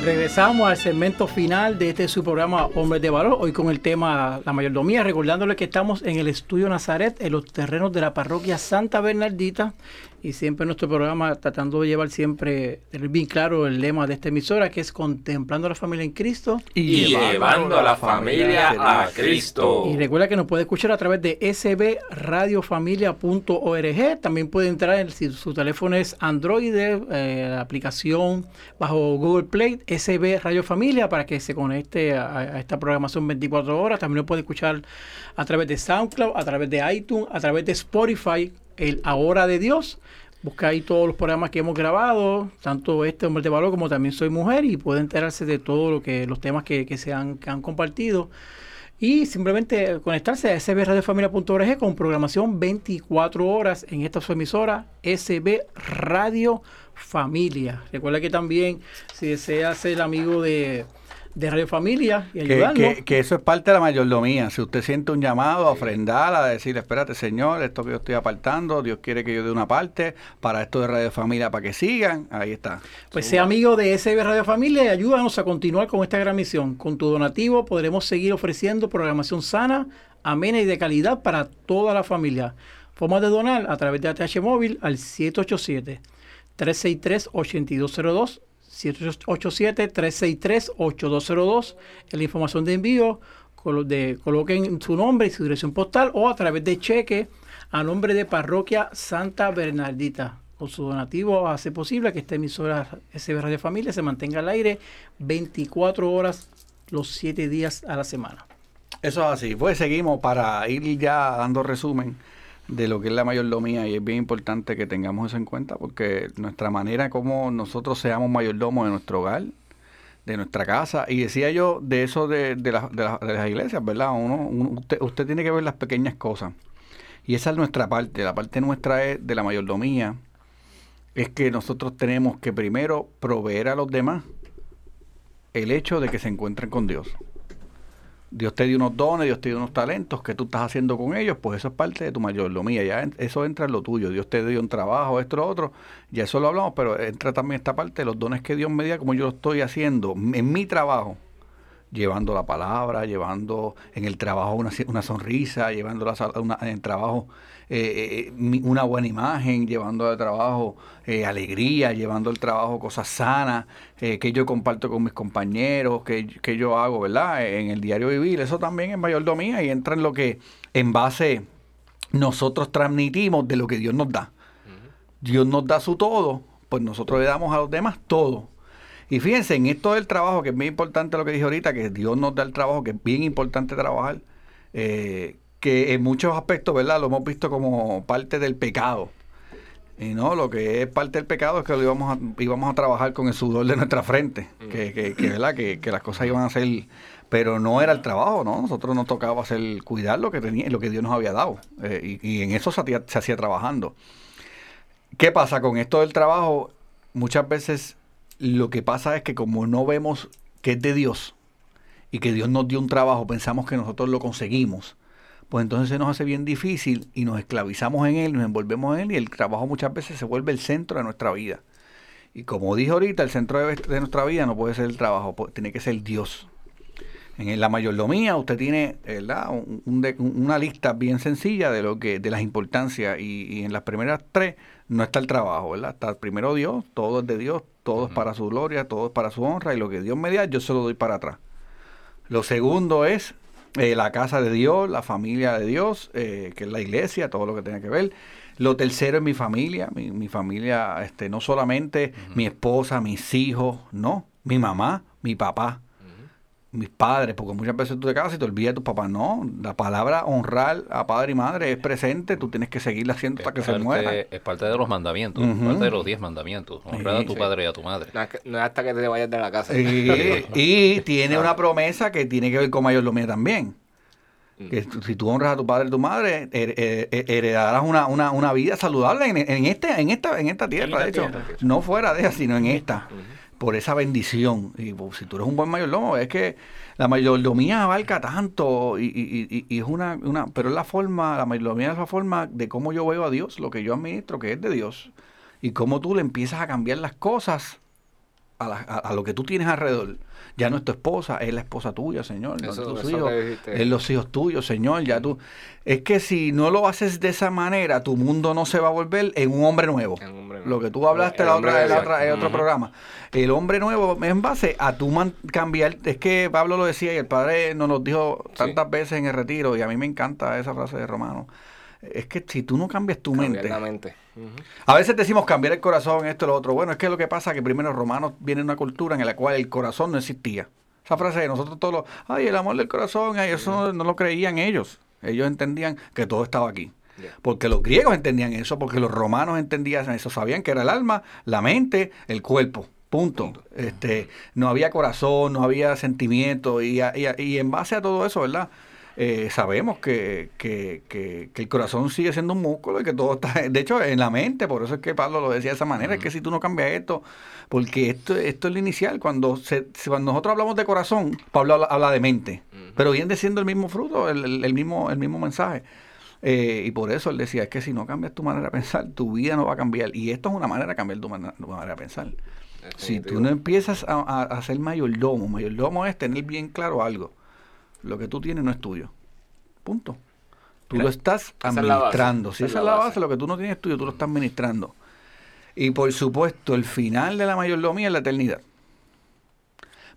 Regresamos al segmento final de este su programa Hombres de Valor, hoy con el tema La Mayordomía, recordándole que estamos en el Estudio Nazaret, en los terrenos de la parroquia Santa Bernardita, y siempre en nuestro programa tratando de llevar siempre, tener bien claro el lema de esta emisora, que es contemplando a la familia en Cristo. Y llevando a la familia a Cristo. Y recuerda que nos puede escuchar a través de sbradiofamilia.org. También puede entrar, en- si su teléfono es Android, eh, la aplicación bajo Google Play, SB Radio Familia, para que se conecte a, a esta programación 24 horas. También lo puede escuchar a través de SoundCloud, a través de iTunes, a través de Spotify, el Ahora de Dios. Busca ahí todos los programas que hemos grabado, tanto este Hombre de Valor como también Soy Mujer, y puede enterarse de todo lo que los temas que, que se han, que han compartido. Y simplemente conectarse a sbradiofamilia.org con programación 24 horas en esta su emisora SB Radio Familia. Recuerda que también si desea ser amigo de, de Radio Familia y ayudarnos. que- que eso es parte de la mayordomía. Si usted siente un llamado a ofrendar, a decirle, espérate, Señor, esto que yo estoy apartando, Dios quiere que yo dé una parte para esto de Radio Familia para que sigan, ahí está. Pues sea amigo de SB Radio Familia y ayúdanos a continuar con esta gran misión. Con tu donativo podremos seguir ofreciendo programación sana, amena y de calidad para toda la familia. Formas de donar a través de ATH Móvil al 787-363-8202. 787-363-8202. En la información de envío, de, coloquen su nombre y su dirección postal o a través de cheque a nombre de Parroquia Santa Bernardita. Con su donativo hace posible que esta emisora SB Radio Familia se mantenga al aire 24 horas los 7 días a la semana. Eso es así. Pues seguimos para ir ya dando resumen de lo que es la mayordomía y es bien importante que tengamos eso en cuenta porque nuestra manera como nosotros seamos mayordomos de nuestro hogar, de nuestra casa, y decía yo de eso de, de, la- de la- de las iglesias, ¿verdad? Uno, usted, usted tiene que ver las pequeñas cosas. Y esa es nuestra parte. La parte nuestra es de la mayordomía. Es que nosotros tenemos que primero proveer a los demás el hecho de que se encuentren con Dios. Dios te dio unos dones, Dios te dio unos talentos que tú estás haciendo con ellos, pues eso es parte de tu mayordomía, ya en- eso entra en lo tuyo. Dios te dio un trabajo, esto, lo otro, ya eso lo hablamos, pero entra también esta parte de los dones que Dios me dio, como yo lo estoy haciendo en mi trabajo, llevando la palabra, llevando en el trabajo una, una sonrisa, llevando la, una- en el trabajo eh, eh, una buena imagen, llevando al trabajo eh, alegría, llevando al trabajo cosas sanas, eh, que yo comparto con mis compañeros, que, que yo hago, ¿verdad? En el diario vivir, eso también es mayordomía y entra en lo que en base nosotros transmitimos de lo que Dios nos da. Dios nos da su todo, pues nosotros le damos a los demás todo. Y fíjense, en esto del trabajo, que es muy importante lo que dije ahorita, que Dios nos da el trabajo, que es bien importante trabajar, eh, que en muchos aspectos, ¿verdad? Lo hemos visto como parte del pecado. Y no, lo que es parte del pecado es que lo íbamos a, íbamos a trabajar con el sudor de nuestra frente, que, que, que, ¿verdad? Que, que las cosas iban a ser, pero no era el trabajo, ¿no? Nosotros nos tocaba hacer, cuidar lo que tenía, lo que Dios nos había dado. eh, y, y en eso se se hacía trabajando. ¿Qué pasa con esto del trabajo? Muchas veces lo que pasa es que como no vemos que es de Dios y que Dios nos dio un trabajo, pensamos que nosotros lo conseguimos, pues entonces se nos hace bien difícil y nos esclavizamos en él, nos envolvemos en él y el trabajo muchas veces se vuelve el centro de nuestra vida. Y como dije ahorita, el centro de, de nuestra vida no puede ser el trabajo, tiene que ser Dios. En la mayordomía usted tiene ¿verdad? Un- un de- una lista bien sencilla de lo que de las importancias y, y en las primeras tres no está el trabajo, ¿verdad? Está primero Dios, todo es de Dios, todo es para su gloria, todo es para su honra y lo que Dios me da yo se lo doy para atrás. Lo segundo es eh, la casa de Dios, la familia de Dios, eh, que es la iglesia, todo lo que tenga que ver. Lo tercero es mi familia, mi, mi familia, este, no solamente mi esposa, mis hijos, no, mi mamá, mi papá, mis padres, porque muchas veces tú te casas y te olvidas de tus papás. No, la palabra honrar a padre y madre es presente, tú tienes que seguirla haciendo hasta que se muera. es parte de los mandamientos, parte de los diez mandamientos. Honrar Sí, a tu sí. padre y a tu madre. No es, que- no es hasta que te vayas de la casa. Y, y tiene una promesa que tiene que ver con mayordomía también. Que tú- si tú honras a tu padre y tu madre, her- her- her- heredarás una, una, una vida saludable en, en este, en esta, en esta tierra, esta de hecho. tierra. No fuera de ella, sino en esta. Por esa bendición. Y pues, si tú eres un buen mayordomo, es que la mayordomía abarca tanto y, y- y- es una, una, pero es la forma, la mayordomía es la forma de cómo yo veo a Dios, lo que yo administro, que es de Dios. Y cómo tú le empiezas a cambiar las cosas a, la- a- a lo que tú tienes alrededor. Ya no es tu esposa, es la esposa tuya, Señor. No Eso- es tus hijos, es los hijos tuyos, Señor. Ya tú. Es que si no lo haces de esa manera, tu mundo no se va a volver en un hombre nuevo. En un hombre nuevo. Lo que tú hablaste El la otra, la otra- en otro programa. El hombre nuevo en base a tu man- cambiar. Es que Pablo lo decía y el padre nos lo dijo tantas veces en el retiro y a mí me encanta esa frase de Romano. Es que si tú no cambias tu Cambiar mente, la mente. A veces decimos cambiar el corazón, esto y lo otro. Bueno, es que lo que pasa es que primero Romanos viene de una cultura en la cual el corazón no existía. Esa frase de nosotros todos los, ay, el amor del corazón, ay, eso no, no lo creían ellos. Ellos entendían que todo estaba aquí. Porque los griegos entendían eso, porque los romanos entendían eso, sabían que era el alma, la mente, el cuerpo. Punto. Este, no había corazón, no había sentimiento y, y y en base a todo eso, ¿verdad? Eh, sabemos que, que, que, que el corazón sigue siendo un músculo y que todo está, de hecho, en la mente, por eso es que Pablo lo decía de esa manera, es que si tú no cambias esto, porque esto, esto es lo inicial, cuando, se, cuando nosotros hablamos de corazón, Pablo habla, habla de mente, pero viene siendo el mismo fruto, el, el- el mismo, el mismo mensaje. Eh, y por eso él decía, es que si no cambias tu manera de pensar, tu vida no va a cambiar. Y esto es una manera de cambiar tu, manera de pensar. Si tú no empiezas a, a, a ser mayordomo, mayordomo es tener bien claro algo. Lo que tú tienes no es tuyo. Punto. Tú lo estás esa es administrando. Si esa es la base, lo que tú no tienes es tuyo, tú lo estás administrando. Y por supuesto, el final de la mayordomía es la eternidad.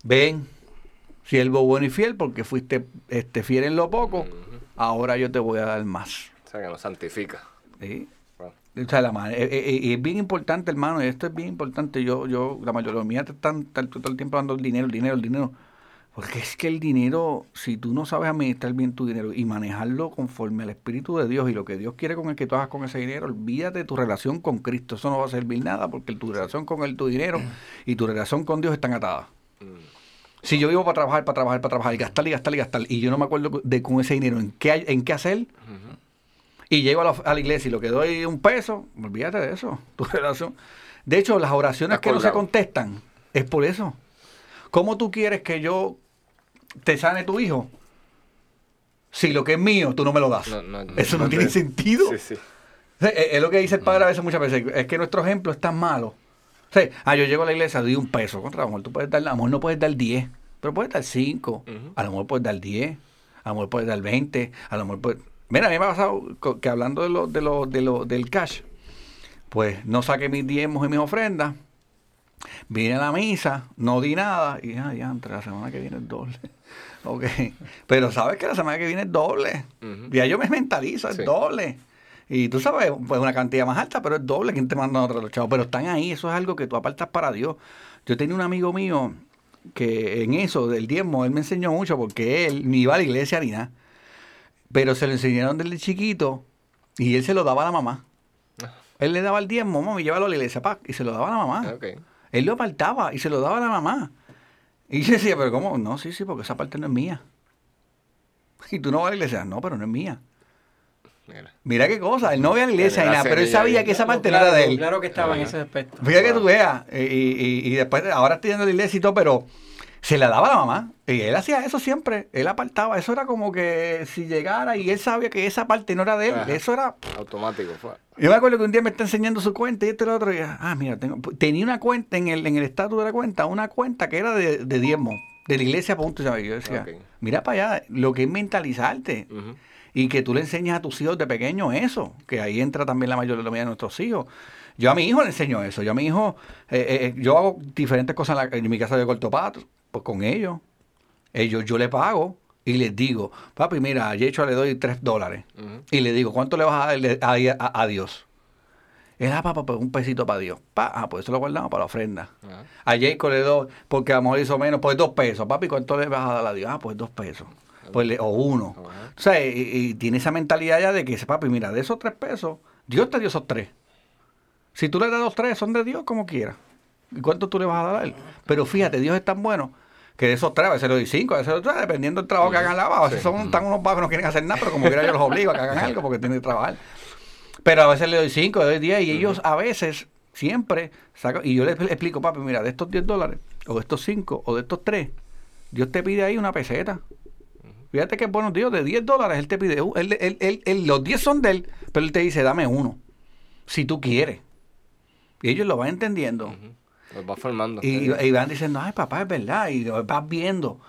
Ven, siervo bueno y fiel, porque fuiste este, fiel en lo poco, ahora yo te voy a dar más. O sea, que nos santifica. ¿sí? O sea, la ma- eh, eh, eh, es bien importante, hermano, y esto es bien importante. Yo, yo, la mayoría te están, todo el tiempo hablando del dinero, el dinero, el dinero. Porque es que el dinero, si tú no sabes administrar bien tu dinero y manejarlo conforme al Espíritu de Dios y lo que Dios quiere con el que tú hagas con ese dinero, olvídate de tu relación con Cristo. Eso no va a servir nada porque tu relación con el, tu dinero y tu relación con Dios están atadas. Si yo vivo para trabajar, para trabajar, para trabajar, gastar y gastar y gastar, y yo no me acuerdo de con ese dinero en qué, en qué hacer, y llego a la, a la iglesia y lo que doy un peso, olvídate de eso, tu relación. De hecho, las oraciones que no se contestan es por eso. ¿Cómo tú quieres que yo te sane tu hijo? Si lo que es mío, tú no me lo das. No, no, no, eso no, no tiene te- sentido. Sí, sí. O sea, Es es lo que dice el padre a veces, muchas veces, es que nuestro ejemplo es tan malo. O sea, ah, yo llego a la iglesia, doy un peso, contra a lo mejor tú puedes dar, a lo mejor no puedes dar 10, pero puedes dar 5, a lo mejor puedes dar 10, a lo mejor puedes dar 20, a lo mejor puedes... Mira, a mí me ha pasado que hablando de lo, de lo, de lo, del cash, pues no saqué mis diezmos y mis ofrendas, vine a la misa, no di nada, y ah, ya, entre la semana que viene es doble. Ok, pero sabes que la semana que viene es doble. Ujú. Ya yo me mentalizo, es Sí. doble. Y tú sabes, pues una cantidad más alta, pero es doble quien te manda otros los chavos. Pero están ahí, eso es algo que tú apartas para Dios. Yo tenía un amigo mío que en eso del diezmo, él me enseñó mucho porque él ni iba a la iglesia ni nada. Pero se lo enseñaron desde chiquito y él se lo daba a la mamá. Él le daba el diezmo, mami, llévalo a la iglesia, pa, y se lo daba a la mamá. Él lo apartaba y se lo daba a la mamá. Y yo decía, pero ¿cómo? No, sí, sí, porque esa parte no es mía. Y tú no vas a la iglesia, no, pero no es mía. Mira. Mira qué cosa, él no ve a la iglesia ni nada, pero él sabía que esa parte no claro, era de él. Claro que estaba en Ajá. ese aspecto. Fíjate que tú veas, y, y- y después, ahora estoy yendo a la iglesia y todo, pero se la daba a la mamá. Y él hacía eso siempre, él apartaba, eso era como que si llegara y él sabía que esa parte no era de él, Ajá. eso era... Automático. fue. Yo me acuerdo que un día me está enseñando su cuenta y esto y lo otro, y ah, mira, tengo- tenía una cuenta en el, en el estatus de la cuenta, una cuenta que era de, de diezmo, de la iglesia, punto, ¿sabes? Yo decía, mira para allá, lo que es mentalizarte y que tú le enseñas a tus hijos de pequeño eso, que ahí entra también la mayoría de nuestros hijos. Yo a mi hijo le enseño eso, yo a mi hijo, eh, eh, yo hago diferentes cosas en, la- en mi casa de corto pato, pues con ellos, ellos yo le pago y les digo, papi, mira, a Yecho le doy tres dólares y le digo, ¿cuánto le vas a darle a, a- a Dios? Él, ah, papá, pues un pesito para Dios. Pa, ah, pues eso lo guardamos para la ofrenda. Ajá. A Jacob le doy, porque a lo mejor hizo menos, pues dos pesos. Papi, ¿cuánto le vas a dar a Dios? Ah, pues dos pesos. Pues le- o uno. Ajá. O sea, y, y tiene esa mentalidad ya de que dice, papi, mira, de esos tres pesos, Dios te dio esos tres. Si tú le das los tres, son de Dios como quieras. ¿Y cuánto tú le vas a dar a él? Pero fíjate, Dios es tan bueno que de esos tres, a veces le doy cinco, a veces le doy tres, dependiendo del trabajo que hagan la A veces son, están unos vagos que no quieren hacer nada, pero como quiera yo los obligo a que hagan algo porque tienen que trabajar. Pero a veces le doy cinco, le doy diez, y ellos a veces, siempre, sacan, y yo les explico, papi, mira, de estos 10 dólares, o de estos cinco, o de estos tres, Dios te pide ahí una peseta. Fíjate que buenos Dios, de 10 dólares Él te pide, él- él- él- los 10 son de Él, pero Él te dice, dame uno, si tú quieres. Y ellos lo van entendiendo. Los va formando. Y, y van diciendo, ay papá, es verdad, y vas viendo.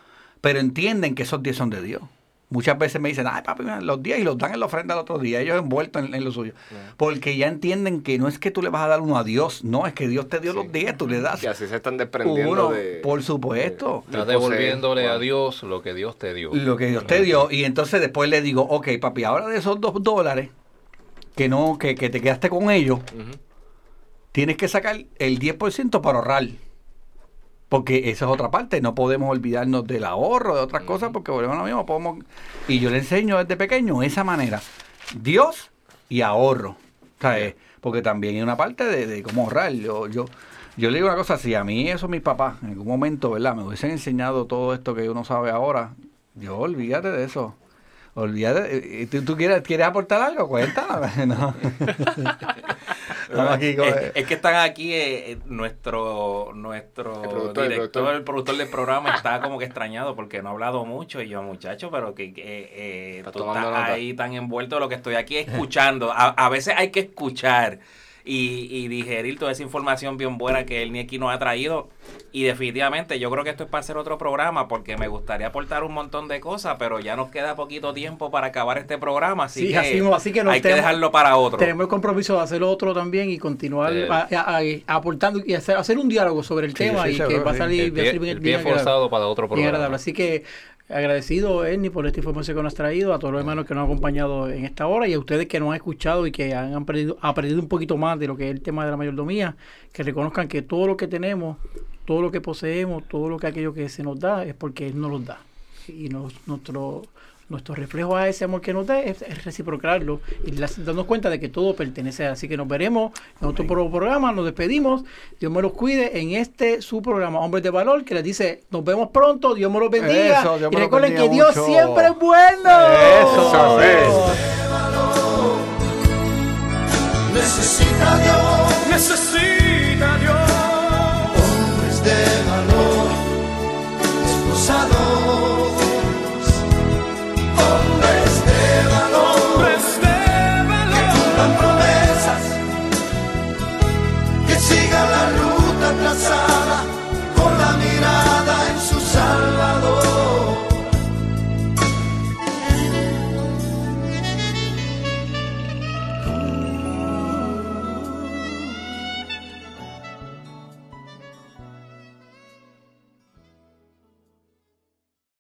Pero entienden que esos 10 son de Dios. Muchas veces me dicen, ay papi, mira, los 10 y los dan en la ofrenda el otro día, ellos envueltos en, en lo suyo. Porque ya entienden que no es que tú le vas a dar uno a Dios, no, es que Dios te dio los 10, tú le das Y así se están desprendiendo uno, de... por supuesto. de- Estás devolviéndole a. Dios lo que Dios te dio. lo que Dios te dio. Y entonces después le digo, ok, papi, ahora de esos dos dólares que no, que, que te quedaste con ellos. Tienes que sacar el 10% para ahorrar. Porque esa es otra parte, no podemos olvidarnos del ahorro, de otras cosas, porque volvemos a lo mismo, podemos... Y yo le enseño desde pequeño esa manera. Dios y ahorro. ¿sabes? Porque también hay una parte de, de cómo ahorrar. Yo, yo, yo le digo una cosa, si a mí eso mis papás en algún momento, ¿verdad? Me hubiesen enseñado todo esto que uno sabe ahora, yo olvídate de eso. Olvídate. eh, ¿Tú, tú quieres, quieres aportar algo? Cuéntame. No. Estamos aquí es, es que están aquí eh, eh, nuestro nuestro El productor, el director, productor. el productor del programa está como que extrañado porque no ha hablado mucho y yo muchacho, pero que, eh, Está tú estás nota. ahí tan envuelto de lo que estoy aquí escuchando. A, a veces hay que escuchar y, y digerir toda esa información bien buena que el Nieki nos ha traído y definitivamente yo creo que esto es para hacer otro programa porque me gustaría aportar un montón de cosas, pero ya nos queda poquito tiempo para acabar este programa, así Sí, que, así así que nos hay que dejarlo para otro. Tenemos el compromiso de hacer otro también y continuar Eh. a- a- a- aportando y hacer, hacer un diálogo sobre el Sí, tema sí, y que va a sí. salir, El pie, bien, el pie bien forzado para otro Bien programa. agradable. Así que agradecido, Ernie, por esta información que nos has traído, a todos los hermanos que nos han acompañado en esta hora y a ustedes que nos han escuchado y que han aprendido, aprendido un poquito más de lo que es el tema de la mayordomía, que reconozcan que todo lo que tenemos, todo lo que poseemos, todo lo que aquello que se nos da es porque Él nos lo da. Y nos- nuestro, nuestro reflejo a ese amor que nos da es, reciprocarlo y las, darnos cuenta de que todo pertenece. Así que nos veremos en otro programa, nos despedimos, Dios me los cuide en este su programa Hombres de Valor que les dice nos vemos pronto, Dios me los bendiga y recuerden que Dios siempre es bueno. Eso es. Necesita Dios, necesita